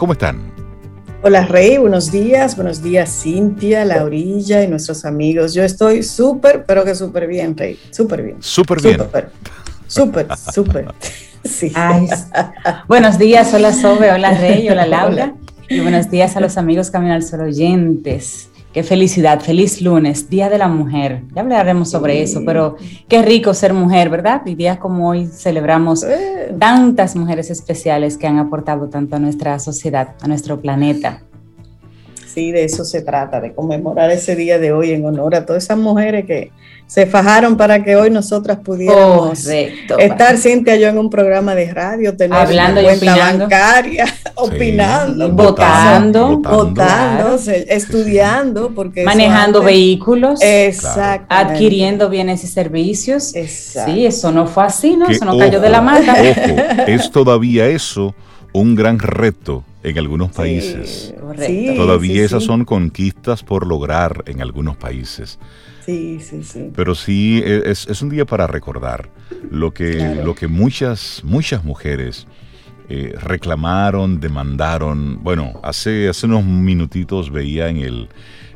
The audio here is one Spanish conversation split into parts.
¿Cómo están? Hola Rey, buenos días, buenos días Cintia, Laurilla y nuestros amigos. Yo estoy súper, pero que súper bien, Rey, súper bien. Súper bien. Súper, súper. Sí. buenos días, hola Sobe, hola Rey, hola Laura. Y buenos días a los amigos Camino al Sol oyentes. Qué felicidad, feliz lunes, Día de la Mujer. Ya hablaremos sobre eso, pero qué rico ser mujer, ¿verdad? Y días como hoy celebramos tantas mujeres especiales que han aportado tanto a nuestra sociedad, a nuestro planeta. Sí, de eso se trata, de conmemorar ese día de hoy en honor a todas esas mujeres que se fajaron para que hoy nosotras pudiéramos estar, Cintia, yo en un programa de radio, tener Hablando una cuenta bancaria, opinando, votando, votando, estudiando, porque manejando vehículos, exacto, adquiriendo bienes y servicios. Sí, eso no fue así, ¿no? eso no cayó de la mata. es todavía eso un gran reto en algunos países. Sí, Todavía esas son conquistas por lograr en algunos países. Sí, sí, sí. Pero sí, e, es, un día para recordar lo que, lo que muchas, muchas mujeres eh, reclamaron, demandaron. Bueno, hace, hace unos minutitos veía en el,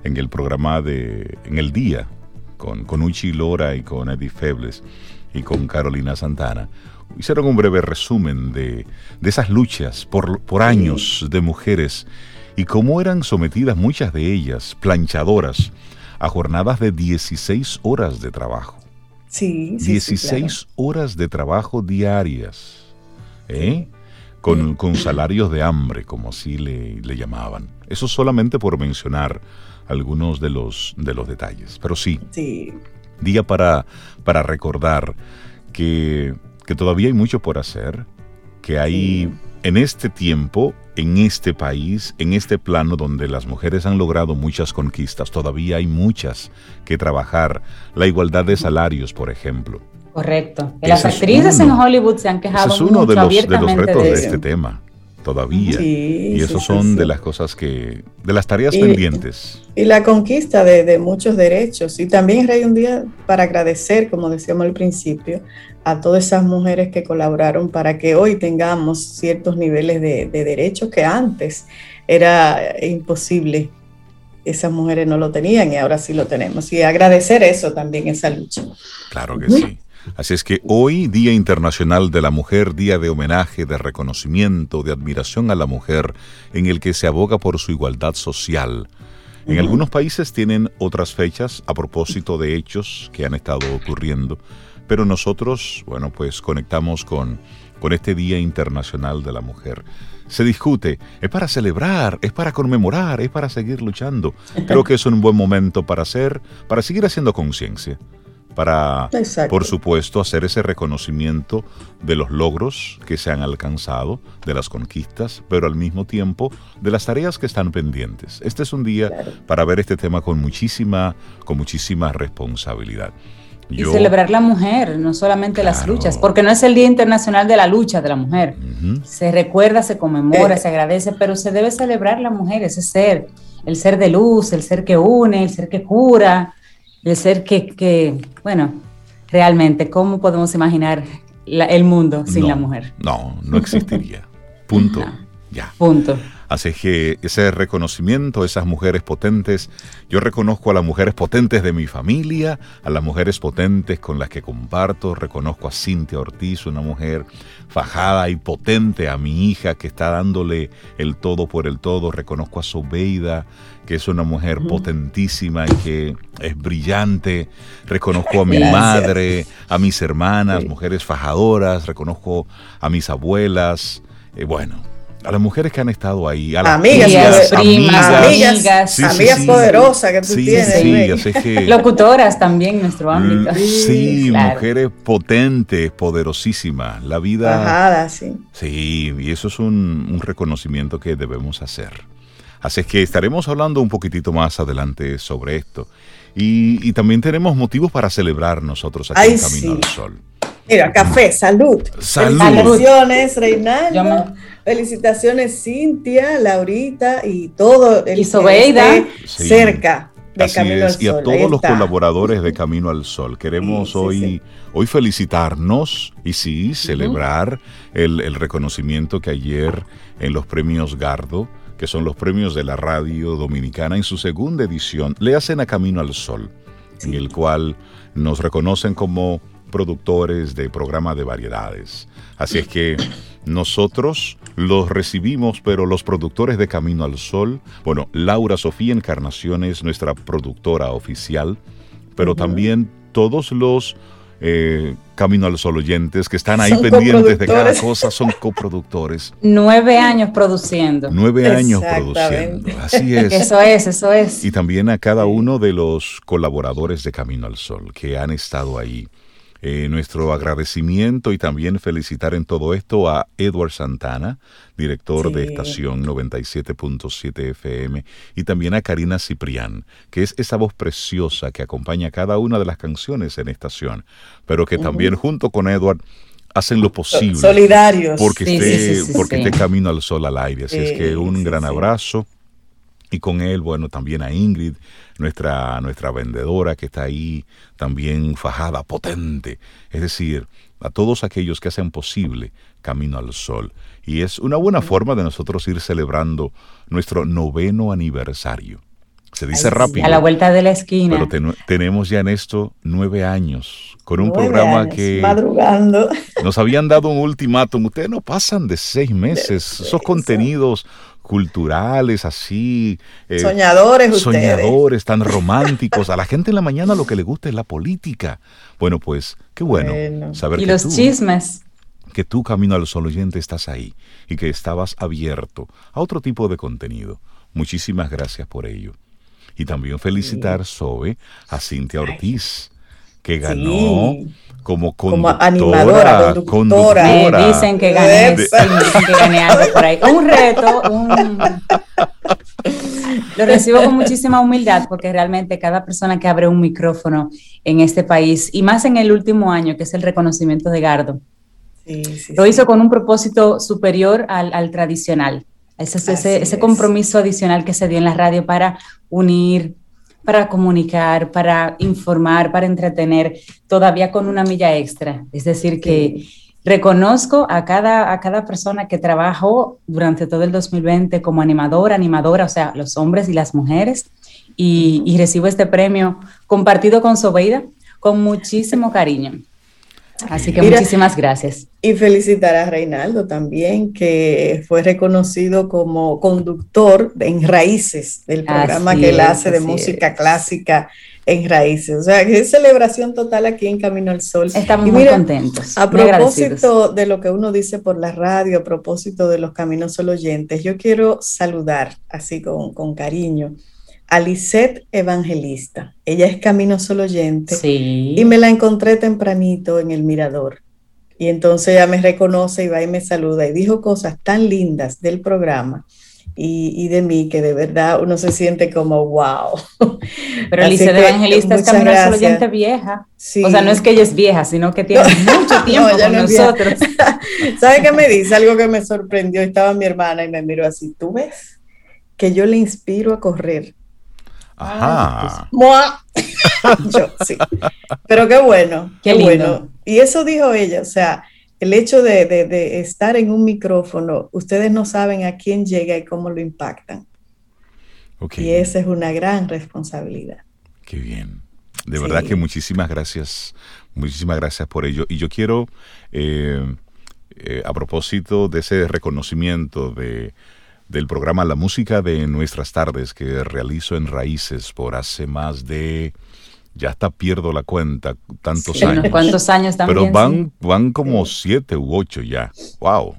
en el programa de En el Día, con, con Uchi Lora y con Eddie Febles y con Carolina Santana, hicieron un breve resumen de, de esas luchas por, por años de mujeres y cómo eran sometidas muchas de ellas, planchadoras, a jornadas de 16 horas de trabajo. Sí, sí 16 horas de trabajo diarias, ¿eh? Con, con, salarios de hambre, como así le, le, llamaban. Eso solamente por mencionar algunos de los, de los detalles. Pero sí, sí. día para, para recordar que, que, todavía hay mucho por hacer, que hay en este tiempo en este país, en este plano donde las mujeres han logrado muchas conquistas, todavía hay muchas que trabajar. La igualdad de salarios, por ejemplo. Correcto. las actrices en Hollywood se han quejado es uno de, los, de los retos de, este tema todavía. y eso son de las cosas que, de las tareas pendientes. Y la conquista de, muchos derechos. Y también, Rey, un día para agradecer, como decíamos al principio, a todas esas mujeres que colaboraron para que hoy tengamos ciertos niveles de, derechos que antes era imposible. Esas mujeres no lo tenían y ahora sí lo tenemos. Y agradecer eso también, esa lucha. Claro que sí. Así es que hoy, Día Internacional de la Mujer, día de homenaje, de reconocimiento, de admiración a la mujer, en el que se aboga por su igualdad social. En algunos países tienen otras fechas a propósito de hechos que han estado ocurriendo, pero nosotros, bueno, pues conectamos con, con este Día Internacional de la Mujer. Se discute, es para celebrar, es para conmemorar, es para seguir luchando. Creo que es un buen momento para hacer, para seguir haciendo conciencia para, por supuesto, hacer ese reconocimiento de los logros que se han alcanzado, de las conquistas, pero al mismo tiempo de las tareas que están pendientes. Este es un día para ver este tema con muchísima, con muchísima responsabilidad. y celebrar la mujer, no solamente las luchas, porque no es el Día Internacional de la Lucha de la Mujer. Se recuerda, se conmemora, eh. se agradece, pero se debe celebrar la mujer, ese ser, el ser de luz, el ser que une, el ser que cura, el ser que, bueno, realmente, ¿cómo podemos imaginar el mundo sin la mujer? No, no existiría. Punto. Ya. Punto. Así que ese reconocimiento, esas mujeres potentes, yo reconozco a las mujeres potentes de mi familia, a las mujeres potentes con las que comparto, reconozco a Cintia Ortiz, una mujer fajada y potente, a mi hija que está dándole el todo por el todo, reconozco a Sobeida, que es una mujer potentísima y que es brillante, reconozco a mi madre, a mis hermanas, mujeres fajadoras, reconozco a mis abuelas, eh, bueno, a las mujeres que han estado ahí, a las amigas, amigas, amigas, amigas, poderosas que tú tienes. Locutoras también en nuestro ámbito. Sí, mujeres potentes, poderosísimas. La vida. Bajada, sí. Sí, y eso es un, un reconocimiento que debemos hacer. Así es que estaremos hablando un poquitito más adelante sobre esto. Y, también tenemos motivos para celebrar nosotros aquí en Camino al Sol. Mira, café, salud. Salud. Felicitaciones, Reinaldo. Felicitaciones, Cintia, Laurita y todo el y Sobeida. cerca. de Camino al Sol. Y a todos los colaboradores de Camino al Sol. Queremos hoy, hoy felicitarnos y sí, celebrar el, el, reconocimiento que ayer en los premios Gardo, que son los premios de la radio dominicana, en su segunda edición, le hacen a Camino al Sol, en el cual nos reconocen como productores de programa de variedades. Así es que nosotros los recibimos, pero los productores de Camino al Sol, bueno, Laura Sofía Encarnación es nuestra productora oficial, pero también todos los eh, Camino al Sol oyentes que están ahí pendientes de cada cosa son coproductores. Nueve años produciendo. Nueve años produciendo. Así es. Eso es, eso es. Y también a cada uno de los colaboradores de Camino al Sol que han estado ahí. Eh, nuestro agradecimiento y también felicitar en todo esto a Edward Santana, director de estación 97.7 FM, y también a Karina Ciprián, que es esa voz preciosa que acompaña cada una de las canciones en estación, pero que también junto con Edward hacen lo posible. Solidarios. Porque, esté, porque esté camino al sol al aire. Así es que un gran abrazo. Y con él, bueno, también a Ingrid, nuestra, nuestra vendedora que está ahí también fajada, potente. Es decir, a todos aquellos que hacen posible Camino al Sol. Y es una buena forma de nosotros ir celebrando nuestro noveno aniversario. Se dice rápido. A la vuelta de la esquina. Pero tenemos ya en esto nueve años, con un programa que madrugando. nos habían dado un ultimátum. Ustedes no pasan de seis meses. Esos contenidos culturales así. Eh, soñadores Soñadores, tan románticos. A la gente en la mañana lo que le gusta es la política. Bueno, pues qué bueno, saber y los chismes. Que tú, Camino al Sol oyente, estás ahí y que estabas abierto a otro tipo de contenido. Muchísimas gracias por ello. Y también felicitar, Sobe, a Cintia Ortiz, que ganó como, como animadora, conductora. Me dicen que gané, dicen que gané algo por ahí. Un reto, un... Lo recibo con muchísima humildad porque realmente cada persona que abre un micrófono en este país, y más en el último año, que es el reconocimiento de Gardo, lo hizo con un propósito superior al, al tradicional. Ese, ese, ese compromiso adicional que se dio en la radio para unir, para comunicar, para informar, para entretener, todavía con una milla extra. Es decir, que reconozco a cada, a cada persona que trabajó durante todo el 2020 como animadora, animadora, o sea, los hombres y las mujeres, y, y recibo este premio compartido con Sobeida con muchísimo cariño. Así que muchísimas gracias. Y felicitar a Reinaldo también, que fue reconocido como conductor en Raíces, del programa que él hace de música clásica en Raíces. O sea, que es celebración total aquí en Camino al Sol. Estamos muy contentos. A propósito de lo que uno dice por la radio, a propósito de los Caminos Sol oyentes, yo quiero saludar así con, con cariño Alicet Evangelista. Ella es Camino Solo Oyente. Sí. Y me la encontré tempranito en el mirador. Y entonces ella me reconoce y va y me saluda y dijo cosas tan lindas del programa y, de mí que de verdad uno se siente como wow. Pero Alicet Evangelista es Camino Solo Oyente vieja. O sea, no es que ella es vieja, sino que tiene mucho tiempo con nosotros. ¿Sabe qué me dice? Algo que me sorprendió. Estaba mi hermana y me miró así. ¿Tú ves? Que yo le inspiro a correr Ajá. Yo, sí. Pero qué bueno, qué, bueno. Y eso dijo ella, o sea, el hecho de, estar en un micrófono, ustedes no saben a quién llega y cómo lo impactan. Y esa es una gran responsabilidad. Qué bien. De verdad que muchísimas gracias, muchísimas gracias por ello. Y yo quiero, eh, eh, a propósito de ese reconocimiento de del programa La Música de Nuestras Tardes que realizo en Raíces por hace más de, ya hasta pierdo la cuenta, tantos años. ¿Cuántos años también? Pero van, van como siete u ocho ya. ¡Wow!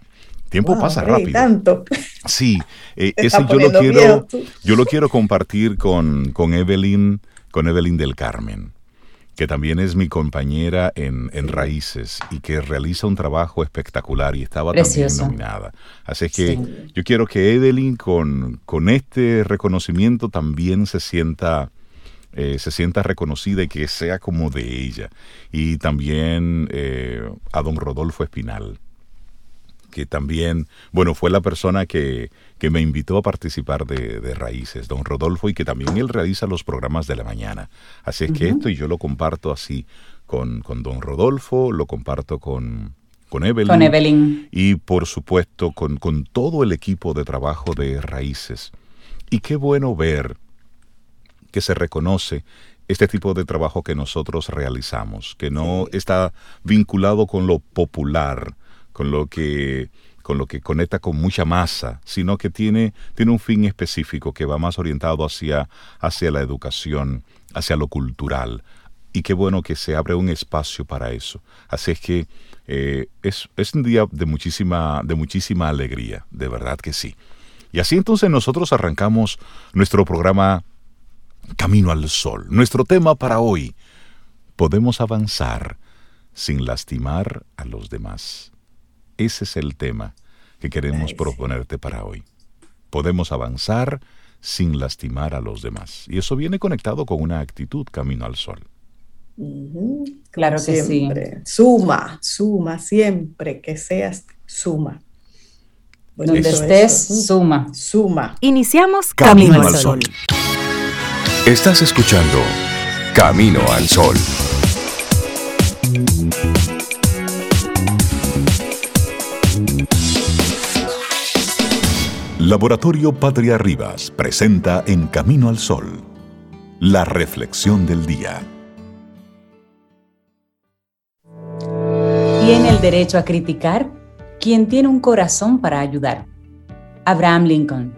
Tiempo pasa rápido. Tanto. Sí, eh, ese yo lo quiero, yo lo quiero compartir con, con Evelyn, con Evelyn del Carmen que también es mi compañera en, Raíces y que realiza un trabajo espectacular y estaba también nominada. Así que yo quiero que Evelyn con, con este reconocimiento también se sienta, eh, se sienta reconocida y que sea como de ella. Y también eh, a don Rodolfo Espinal, que también, bueno, fue la persona que, que me invitó a participar de, de, Raíces, don Rodolfo, y que también él realiza los programas de la mañana. Así es que esto y yo lo comparto así con, con don Rodolfo, lo comparto con, con Evelyn. Con Evelyn. Y por supuesto con, con todo el equipo de trabajo de Raíces. Y qué bueno ver que se reconoce este tipo de trabajo que nosotros realizamos, que no está vinculado con lo popular, con lo que con lo que conecta con mucha masa, sino que tiene, tiene un fin específico que va más orientado hacia, hacia la educación, hacia lo cultural. Y qué bueno que se abre un espacio para eso. Así es que eh, es, es un día de muchísima, de muchísima alegría, de verdad que sí. Y así entonces nosotros arrancamos nuestro programa Camino al Sol. Nuestro tema para hoy, podemos avanzar sin lastimar a los demás. Ese es el tema que queremos proponerte para hoy. Podemos avanzar sin lastimar a los demás. Y eso viene conectado con una actitud camino al sol. Claro que sí. Suma, suma, siempre que seas suma. Donde estés, suma. Suma. Iniciamos Camino, al sol. Estás escuchando Camino al sol. Laboratorio Patria Rivas presenta En Camino al Sol, la reflexión del día. Tiene el derecho a criticar quien tiene un corazón para ayudar. Abraham Lincoln.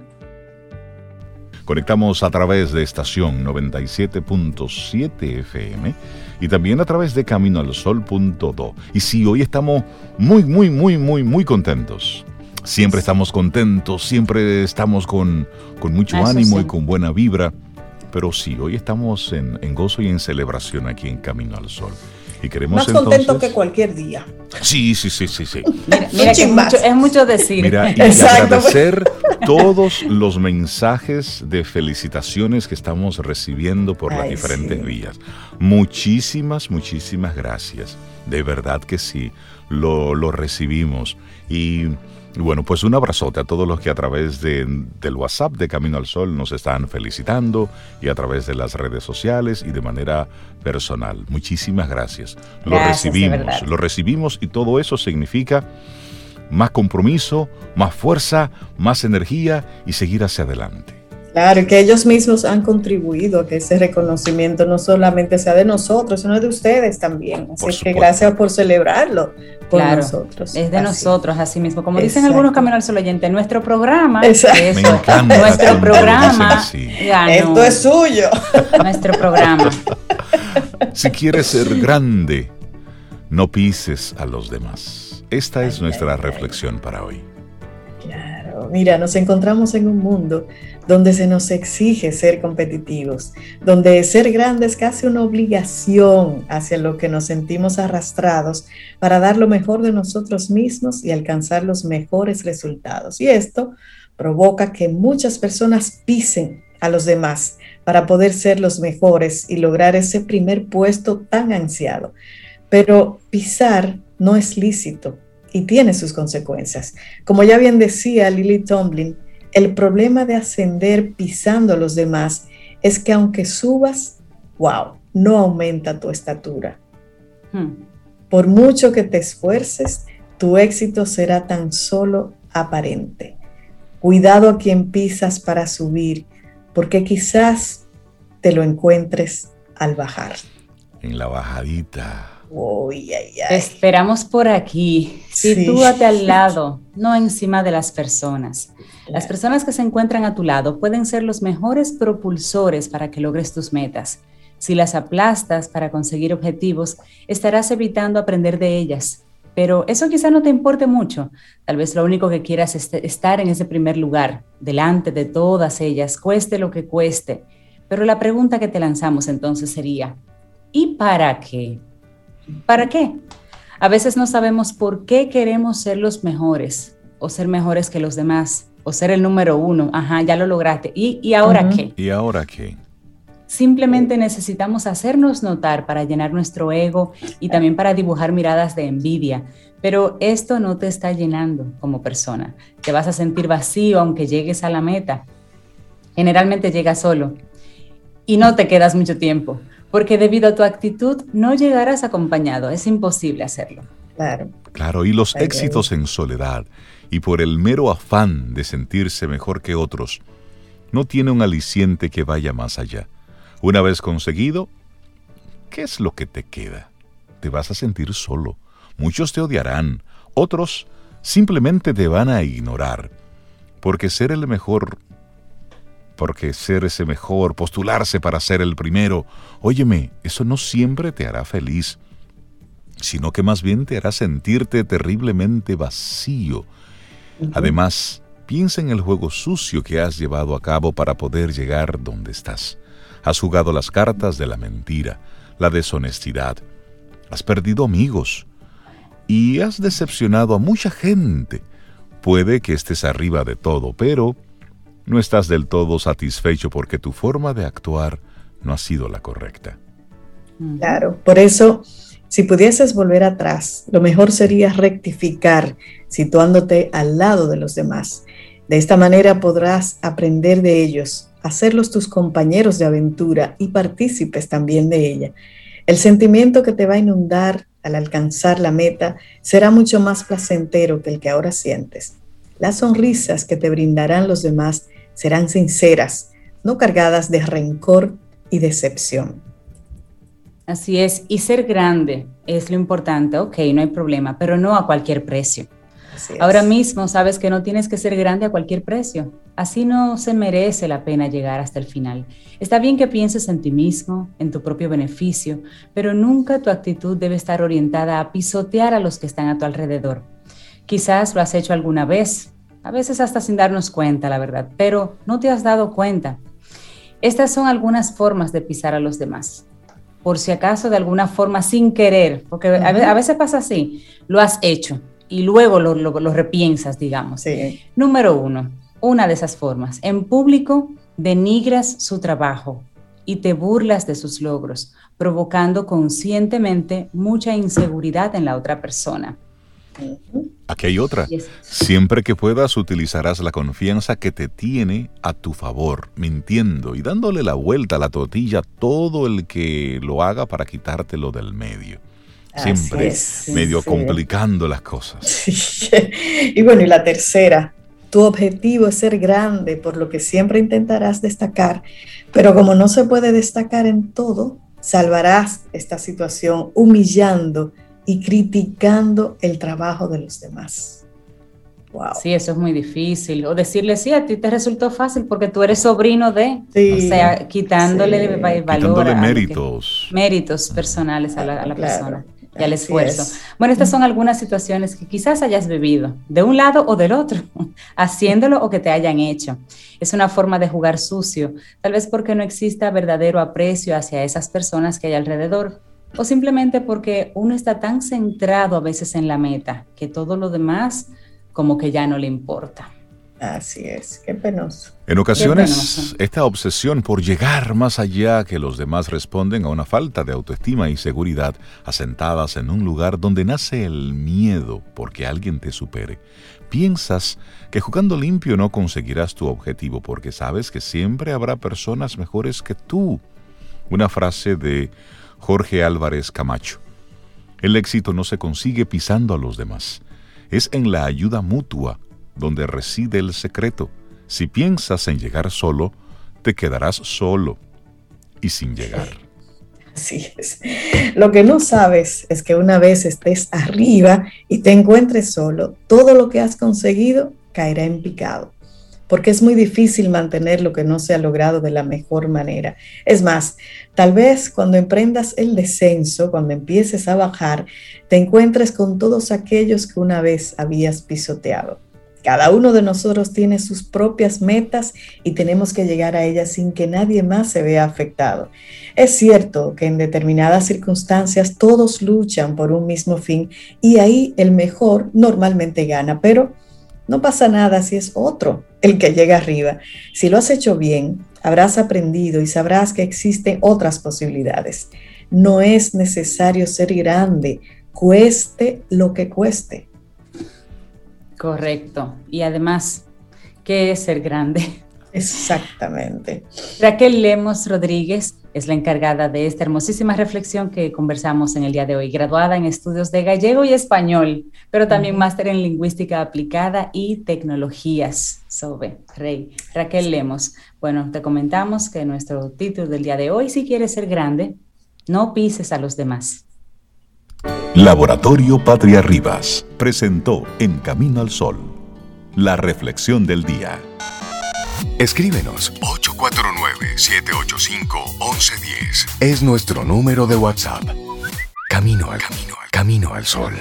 Conectamos a través de estación 97.7 FM y también a través de caminoalsol.do. Y sí, hoy estamos muy, muy, muy, muy, muy contentos Siempre estamos contentos, siempre estamos con, con mucho ánimo y con buena vibra. Pero sí, hoy estamos en, en, gozo y en celebración aquí en Camino al Sol. Y queremos Más contento que cualquier día. Sí, sí, sí, sí, sí. Mira, que es, mucho, es, mucho, decir. Mira, y agradecer todos los mensajes de felicitaciones que estamos recibiendo por Ay, las diferentes sí. vías. Muchísimas, muchísimas gracias. De verdad que sí, lo, lo recibimos. Y bueno, pues un abrazote a todos los que a través de, del WhatsApp de Camino al Sol nos están felicitando y a través de las redes sociales y de manera personal. Muchísimas gracias. Lo recibimos, lo recibimos y todo eso significa más compromiso, más fuerza, más energía y seguir hacia adelante. Claro, que ellos mismos han contribuido a que ese reconocimiento no solamente sea de nosotros, sino de ustedes también. Así por que gracias por celebrarlo con claro, nosotros. Es de así. nosotros, así mismo. Como dicen algunos caminos al sol oyente, nuestro programa, Exacto. eso, nuestro programa, ya, esto es suyo. Nuestro programa. Si quieres ser grande, no pises a los demás. Esta es nuestra reflexión para hoy. Claro, mira, nos encontramos en un mundo donde se nos exige ser competitivos, donde ser grande es casi una obligación hacia lo que nos sentimos arrastrados para dar lo mejor de nosotros mismos y alcanzar los mejores resultados. Y esto provoca que muchas personas pisen a los demás para poder ser los mejores y lograr ese primer puesto tan ansiado. Pero pisar no es lícito y tiene sus consecuencias. Como ya bien decía Lily Tomlin, el problema de ascender pisando a los demás es que aunque subas, wow, no aumenta tu estatura. Hmm. Por mucho que te esfuerces, tu éxito será tan solo aparente. Cuidado a quien pisas para subir, porque quizás te lo encuentres al bajar. En la bajadita. Oh. Te esperamos por aquí. Sitúate sí. al lado, no encima de las personas. Las personas que se encuentran a tu lado pueden ser los mejores propulsores para que logres tus metas. Si las aplastas para conseguir objetivos, estarás evitando aprender de ellas. Pero eso quizá no te importe mucho. Tal vez lo único que quieras es estar en ese primer lugar, delante de todas ellas, cueste lo que cueste. Pero la pregunta que te lanzamos entonces sería, ¿y para qué? ¿Para qué? A veces no sabemos por qué queremos ser los mejores o ser mejores que los demás o ser el número uno. Ajá, ya lo lograste. ¿Y, y ahora uh -huh. qué? ¿Y ahora qué? Simplemente necesitamos hacernos notar para llenar nuestro ego y también para dibujar miradas de envidia. Pero esto no te está llenando como persona. Te vas a sentir vacío aunque llegues a la meta. Generalmente llegas solo y no te quedas mucho tiempo, porque debido a tu actitud no llegarás acompañado. Es imposible hacerlo. Claro. Claro, y los éxitos en soledad y por el mero afán de sentirse mejor que otros, no tiene un aliciente que vaya más allá. Una vez conseguido, ¿qué es lo que te queda? Te vas a sentir solo. Muchos te odiarán, otros simplemente te van a ignorar. Porque ser el mejor, porque ser ese mejor, postularse para ser el primero, óyeme, eso no siempre te hará feliz, sino que más bien te hará sentirte terriblemente vacío. Además, piensa en el juego sucio que has llevado a cabo para poder llegar donde estás. Has jugado las cartas de la mentira, la deshonestidad. Has perdido amigos y has decepcionado a mucha gente. Puede que estés arriba de todo, pero no estás del todo satisfecho porque tu forma de actuar no ha sido la correcta. Claro, por eso, si pudieses volver atrás, lo mejor sería rectificar, situándote al lado de los demás. De esta manera podrás aprender de ellos, hacerlos tus compañeros de aventura y partícipes también de ella. El sentimiento que te va a inundar al alcanzar la meta será mucho más placentero que el que ahora sientes. Las sonrisas que te brindarán los demás serán sinceras, no cargadas de rencor y decepción. Así es, y ser grande es lo importante, ok, no hay problema, pero no a cualquier precio. Ahora mismo sabes que no tienes que ser grande a cualquier precio. Así no se merece la pena llegar hasta el final. Está bien que pienses en ti mismo, en tu propio beneficio, pero nunca tu actitud debe estar orientada a pisotear a los que están a tu alrededor. Quizás lo has hecho alguna vez, a veces hasta sin darnos cuenta, la verdad, pero no te has dado cuenta. Estas son algunas formas de pisar a los demás. Por si acaso, de alguna forma, sin querer, porque a veces pasa así, lo has hecho, y luego lo, lo, repiensas, digamos. Número uno, una de esas formas. En público denigras su trabajo y te burlas de sus logros, provocando conscientemente mucha inseguridad en la otra persona. Aquí hay otra. Siempre que puedas utilizarás la confianza que te tiene a tu favor, mintiendo y dándole la vuelta a la tortilla todo el que lo haga para quitártelo del medio. Siempre medio complicando las cosas. Y bueno, y la tercera, tu objetivo es ser grande, por lo que siempre intentarás destacar, pero como no se puede destacar en todo, salvarás esta situación humillando y criticando el trabajo de los demás. Wow. Sí, eso es muy difícil. O decirle, sí, a ti te resultó fácil porque tú eres sobrino de, o sea, quitándole valor. méritos. méritos personales a la, persona y al esfuerzo. Bueno, estas son algunas situaciones que quizás hayas vivido, de un lado o del otro, haciéndolo o que te hayan hecho. Es una forma de jugar sucio, tal vez porque no exista verdadero aprecio hacia esas personas que hay alrededor, o simplemente porque uno está tan centrado a veces en la meta que todo lo demás como que ya no le importa. Así es, qué penoso. En ocasiones, esta obsesión por llegar más allá que los demás responden a una falta de autoestima y seguridad asentadas en un lugar donde nace el miedo porque alguien te supere. Piensas que jugando limpio no conseguirás tu objetivo porque sabes que siempre habrá personas mejores que tú. Una frase de Jorge Álvarez Camacho. El éxito no se consigue pisando a los demás, es en la ayuda mutua donde reside el secreto. Si piensas en llegar solo, te quedarás solo y sin llegar. Así es. Lo que no sabes es que una vez estés arriba y te encuentres solo, todo lo que has conseguido caerá en picado, porque es muy difícil mantener lo que no se ha logrado de la mejor manera. Es más, tal vez cuando emprendas el descenso, cuando empieces a bajar, te encuentres con todos aquellos que una vez habías pisoteado. Cada uno de nosotros tiene sus propias metas y tenemos que llegar a ellas sin que nadie más se vea afectado. Es cierto que en determinadas circunstancias todos luchan por un mismo fin y ahí el mejor normalmente gana, pero no pasa nada si es otro el que llega arriba. Si lo has hecho bien, habrás aprendido y sabrás que existen otras posibilidades. No es necesario ser grande cueste lo que cueste. Correcto. Y además, ¿qué es ser grande? Exactamente. Raquel Lemos Rodríguez es la encargada de esta hermosísima reflexión que conversamos en el día de hoy, graduada en estudios de gallego y español, pero también máster en lingüística aplicada y tecnologías. Sobe, Rey. Raquel Lemos. Bueno, te comentamos que nuestro título del día de hoy, si quieres ser grande, no pises a los demás. Laboratorio Patria Rivas presentó En Camino al Sol, la reflexión del día. Escríbenos 849-785-1110. Es nuestro número de WhatsApp. Camino al camino, al camino al sol.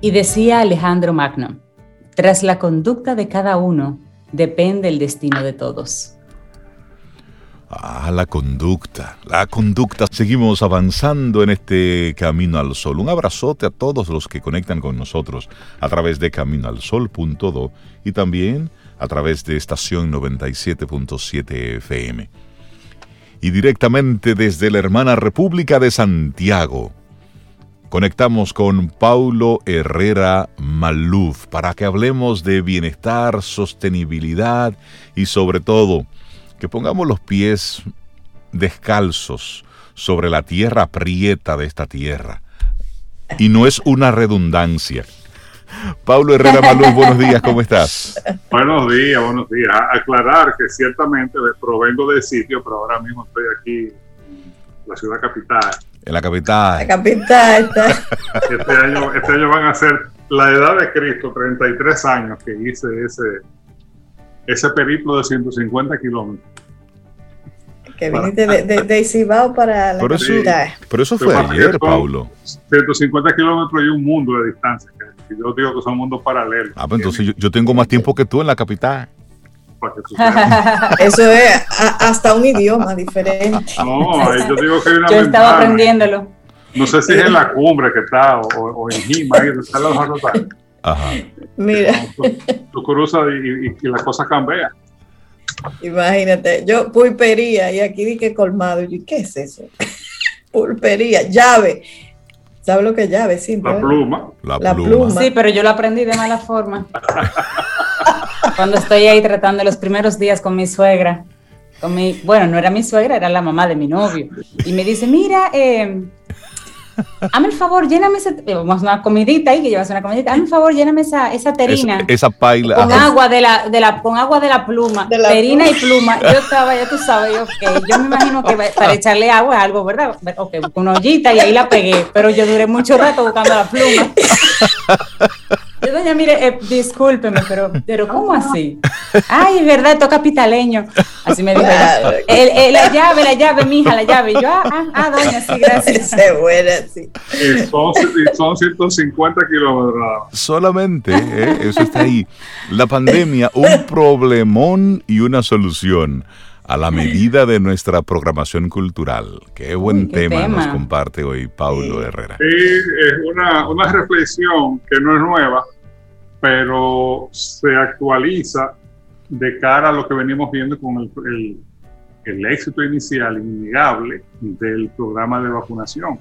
Y decía Alejandro Magno, tras la conducta de cada uno depende el destino de todos. Ah, la conducta, la conducta. Seguimos avanzando en este Camino al Sol. Un abrazote a todos los que conectan con nosotros a través de caminoalsol.do y también a través de estación 97.7 FM. Y directamente desde la hermana República de Santiago, conectamos con Paulo Herrera Maluf para que hablemos de bienestar, sostenibilidad y sobre todo que pongamos los pies descalzos sobre la tierra prieta de esta tierra. Y no es una redundancia. Paulo Herrera Maluf, buenos días, ¿cómo estás? Buenos días, buenos días. Aclarar que ciertamente provengo del sitio, pero ahora mismo estoy aquí en la ciudad capital en la capital. La capital está. Este año, este año van a ser la edad de Cristo, 33 años que hice ese, ese periplo de 150 kilómetros. Que viniste de, de, de Isibao para la Pero eso, capital. pero eso fue ayer, Paulo. 150 kilómetros y un mundo de distancia. que Yo digo que son mundos paralelos. Ah, pues entonces yo, yo tengo más tiempo que tú en la capital. Que. Eso es a- hasta un idioma diferente. No, yo digo que hay una Yo estaba ventana. aprendiéndolo. No sé si es en la cumbre que está o, o- en donde están los jarrotas. Ajá. Mira, Tú, tú cruzas y, y, y la cosa cambia. imagínate, yo pulpería y aquí di que colmado. Y yo, ¿qué es eso? Pulpería, llave. ¿Sabes lo que es llave? Sí, La pluma. La, La pluma. pluma. Sí, pero yo lo aprendí de mala forma. Cuando estoy ahí tratando los primeros días con mi suegra, con mi, bueno, no era mi suegra, era la mamá de mi novio, y me dice, mira, eh, hazme el favor, lléname esa, eh, vamos a una comidita ahí, que llevas una comidita, hazme el favor, lléname esa, esa terina. Esa, esa paila. con ajá. agua de la, de la, con agua de la pluma, De la terina pluma. y pluma. Yo estaba, ya tú sabes, yo, ok, yo me imagino que para echarle agua es algo, ¿verdad? Ok, con una ollita y ahí la pegué, pero yo duré mucho rato buscando la pluma. Yo, doña, mire, eh, discúlpeme, pero, pero ¿cómo así? Ay, es verdad, esto es capitaleño. Así me dijo ella. Claro. El- el- la llave, la llave, mija, la llave. Y yo, ah, ah, ah, doña, sí, gracias. Es buena, sí. Y son, y son 150 kilómetros. Solamente, ¿eh? eso está ahí. La pandemia, un problemón y una solución a la medida de nuestra programación cultural. Qué buen Uy, qué tema, nos comparte hoy Paulo Sí. Herrera. Sí, es una, una reflexión que no es nueva, pero se actualiza de cara a lo que venimos viendo con el, el- el éxito inicial innegable del programa de vacunación.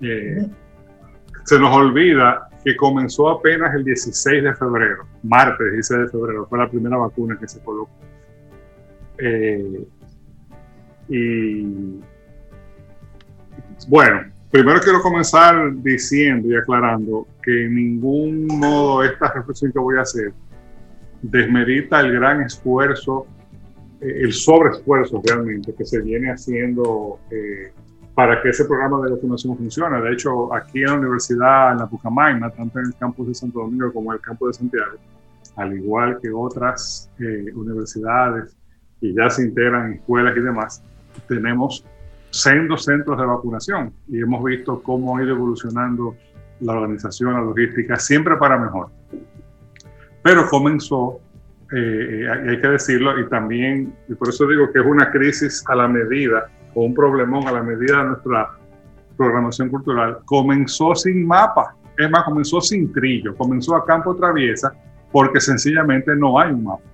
Eh, se nos olvida que comenzó apenas el 16 de febrero, martes 16 de febrero, fue la primera vacuna que se colocó. Eh, y bueno, primero quiero comenzar diciendo y aclarando que en ningún modo esta reflexión que voy a hacer desmerita el gran esfuerzo, eh, el sobreesfuerzo realmente que se viene haciendo eh, para que ese programa de vacunación funcione. De hecho, aquí en la universidad, en la Pucamaima, tanto en el campus de Santo Domingo como en el campus de Santiago, al igual que otras universidades y ya se integran escuelas y demás, tenemos sendos centros de vacunación y hemos visto cómo ha ido evolucionando la organización, la logística, siempre para mejor. Pero comenzó, eh, hay hay que decirlo, y también, y por eso digo que es una crisis a la medida, o un problemón a la medida de nuestra programación cultural, comenzó sin mapa Es más, comenzó sin trillo, comenzó a campo traviesa porque sencillamente no hay un mapa.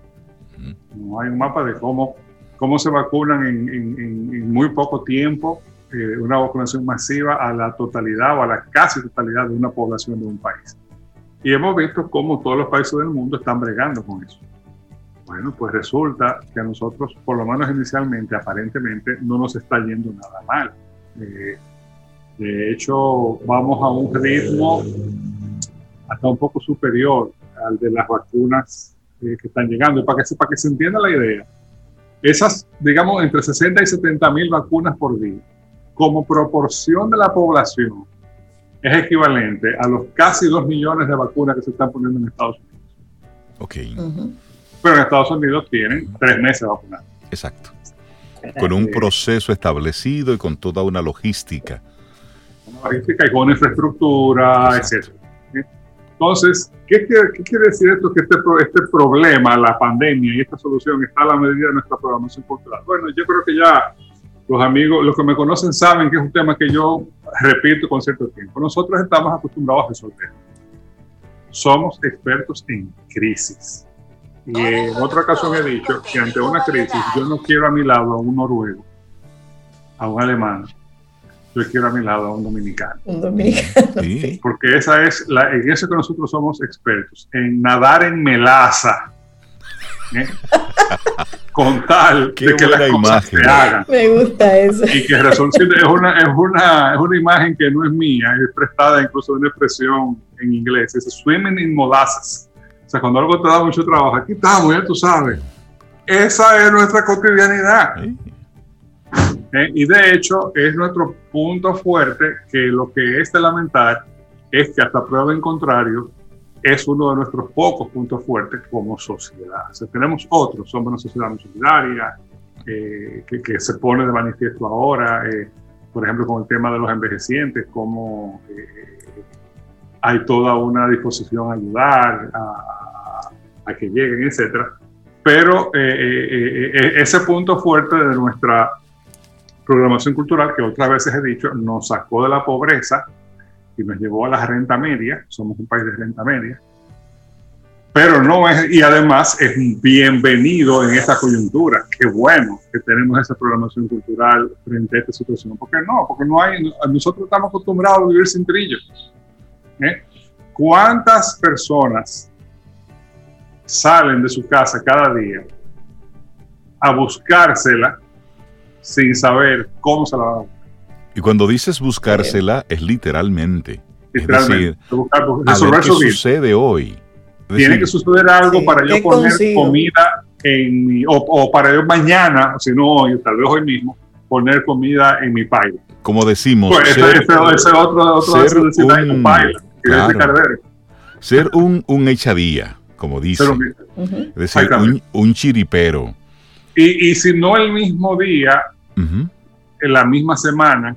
No hay un mapa de cómo, cómo se vacunan en, en, muy poco tiempo, eh, una vacunación masiva a la totalidad o a la casi totalidad de una población de un país. Y hemos visto cómo todos los países del mundo están bregando con eso. Bueno, pues resulta que a nosotros, por lo menos inicialmente, aparentemente, no nos está yendo nada mal. Eh, de hecho, vamos a un ritmo hasta un poco superior al de las vacunas eh, que están llegando. Y para que, para que se entienda la idea, esas, digamos, entre 60 y 70 mil vacunas por día, como proporción de la población, es equivalente a los casi 2 millones de vacunas que se están poniendo en Estados Unidos. Ok. Pero en Estados Unidos tienen tres meses vacunando. Exacto. Con un proceso establecido y con toda una logística. Una logística y con infraestructura, etc. Entonces, ¿qué quiere, decir esto? Que este, este problema, la pandemia y esta solución está a la medida de nuestra programación cultural. Bueno, yo creo que ya los amigos, los que me conocen saben que es un tema que yo repito con cierto tiempo. Nosotros estamos acostumbrados a resolver. Somos expertos en crisis. Y en otra ocasión he dicho que ante una crisis yo no quiero a mi lado a un noruego, a un alemán, yo quiero a mi lado a un dominicano. Un dominicano. Sí. Porque esa es la, en eso que nosotros somos expertos, en nadar en melaza. ¿eh? Con tal de que las cosas se hagan. Me gusta eso. Y que es una, es, una, es una imagen que no es mía, es prestada incluso de una expresión en inglés. Es swimming in molasses. O sea, cuando algo te da mucho trabajo, aquí estamos, ya tú sabes. Esa es nuestra cotidianidad. ¿Eh? y de hecho es nuestro punto fuerte que lo que es de lamentar es que hasta prueba en contrario es uno de nuestros pocos puntos fuertes como sociedad. O tenemos otros, somos una sociedad muy solidaria, eh, que, se pone de manifiesto ahora, eh, por ejemplo, con el tema de los envejecientes, como hay toda una disposición a ayudar, a, a que lleguen, etc. Pero ese punto fuerte de nuestra programación cultural que otras veces he dicho nos sacó de la pobreza y nos llevó a la renta media, somos un país de renta media, pero no es, y además es bienvenido en esta coyuntura. Qué bueno que tenemos esa programación cultural frente a esta situación. ¿Por qué no? Porque no hay, nosotros estamos acostumbrados a vivir sin trillos. ¿eh? ¿Cuántas personas salen de su casa cada día a buscársela sin saber cómo se la van a Y cuando dices buscársela, es literalmente. Literalmente. Es decir, qué sucede hoy. Tiene que suceder algo para yo poner comida en mi, o, para yo mañana, si no hoy, tal vez hoy mismo, poner comida en mi paila. Como decimos. Pues ser, ese, ese otro, otro ser un, paila, ser un, un echadía, como dice. Es decir, un, un chiripero. Y, y, si no el mismo día, en la misma semana,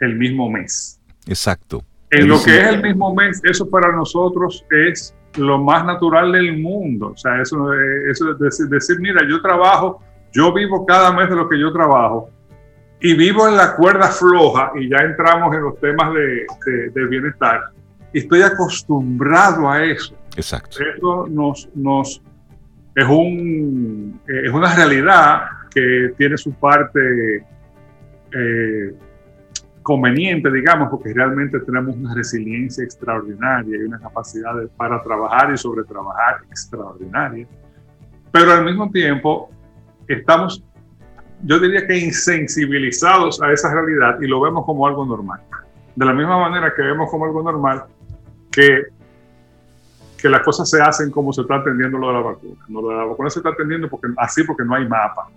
el mismo mes. Exacto. En lo que es el mismo mes, eso para nosotros es lo más natural del mundo. O sea, eso, eso es decir, mira, yo trabajo, yo vivo cada mes de lo que yo trabajo y vivo en la cuerda floja y ya entramos en los temas de, de, bienestar y estoy acostumbrado a eso. Exacto. Eso nos, nos es, un, es una realidad que tiene su parte eh, conveniente, digamos, porque realmente tenemos una resiliencia extraordinaria y una capacidad para trabajar y sobre trabajar extraordinaria. Pero al mismo tiempo estamos, yo diría que insensibilizados a esa realidad y lo vemos como algo normal. De la misma manera que vemos como algo normal que que las cosas se hacen como se está atendiendo lo de la vacuna. No, lo de la vacuna se está atendiendo porque, así porque no hay mapa.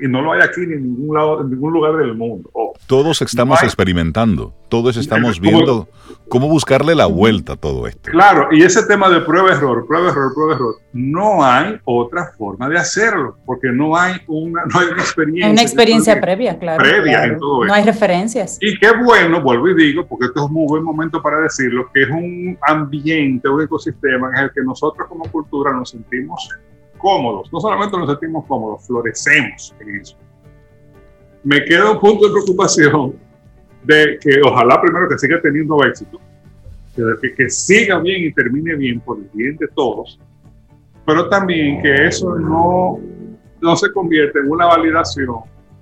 Y no lo hay aquí ni en ningún, lado, en ningún lugar del mundo. todos estamos experimentando, todos estamos viendo cómo buscarle la vuelta a todo esto. Claro, y ese tema de prueba-error, prueba-error, prueba-error, no hay otra forma de hacerlo, porque no hay una, no hay una experiencia. una experiencia previa, claro. Previa en todo No hay referencias. Y qué bueno, vuelvo y digo, porque esto es un muy buen momento para decirlo, que es un ambiente, un ecosistema en el que nosotros como cultura nos sentimos cómodos. No solamente nos sentimos cómodos, florecemos en eso. Me queda un punto de preocupación de que ojalá primero que siga teniendo éxito, que, que siga bien y termine bien por el bien de todos, pero también que eso no, no se convierta en una validación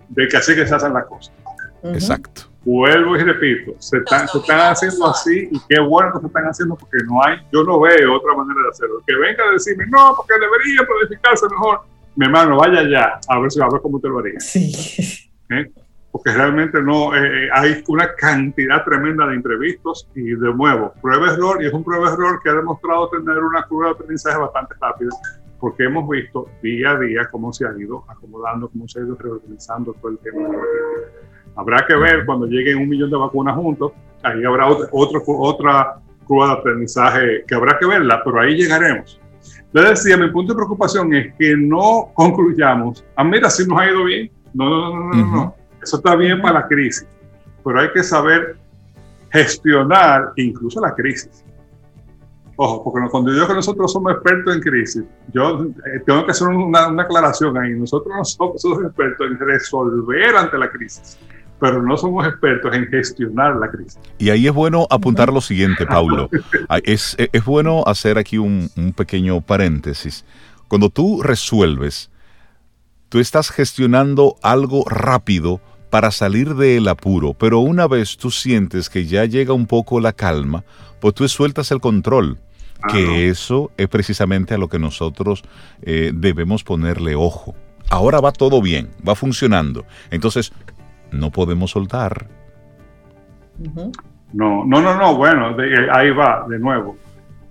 de que así que se hacen las cosas. Exacto. Vuelvo y repito, se están, se están haciendo así y qué bueno que se están haciendo porque no hay, yo no veo otra manera de hacerlo. Que venga a decirme, no, porque debería planificarse mejor. Mi hermano, vaya ya a ver si a ver cómo te lo haría. Sí. ¿Eh? Porque realmente no eh, hay una cantidad tremenda de imprevistos y de nuevo, prueba-error y es un prueba-error que ha demostrado tener una curva de aprendizaje bastante rápida porque hemos visto día a día cómo se ha ido acomodando, cómo se ha ido reorganizando todo el tema de la Habrá que ver cuando lleguen un millón de vacunas juntos, ahí habrá otra, otra curva de aprendizaje que habrá que verla, pero ahí llegaremos. Le decía, mi punto de preocupación es que no concluyamos, ah, mira, si nos ha ido bien. No, no, no, no, no. Eso está bien para la crisis, pero hay que saber gestionar incluso la crisis. Ojo, porque cuando yo digo que nosotros somos expertos en crisis, yo eh, tengo que hacer una, una, aclaración ahí. Nosotros no somos, somos expertos en resolver ante la crisis pero no somos expertos en gestionar la crisis. Y ahí es bueno apuntar lo siguiente, Paulo. Es, es bueno hacer aquí un, un, pequeño paréntesis. Cuando tú resuelves, tú estás gestionando algo rápido para salir del apuro, pero una vez tú sientes que ya llega un poco la calma, pues tú sueltas el control. que eso es precisamente a lo que nosotros eh, debemos ponerle ojo. Ahora va todo bien, va funcionando. Entonces, no podemos soltar. No, no, no, no, bueno, eh, ahí va, de nuevo.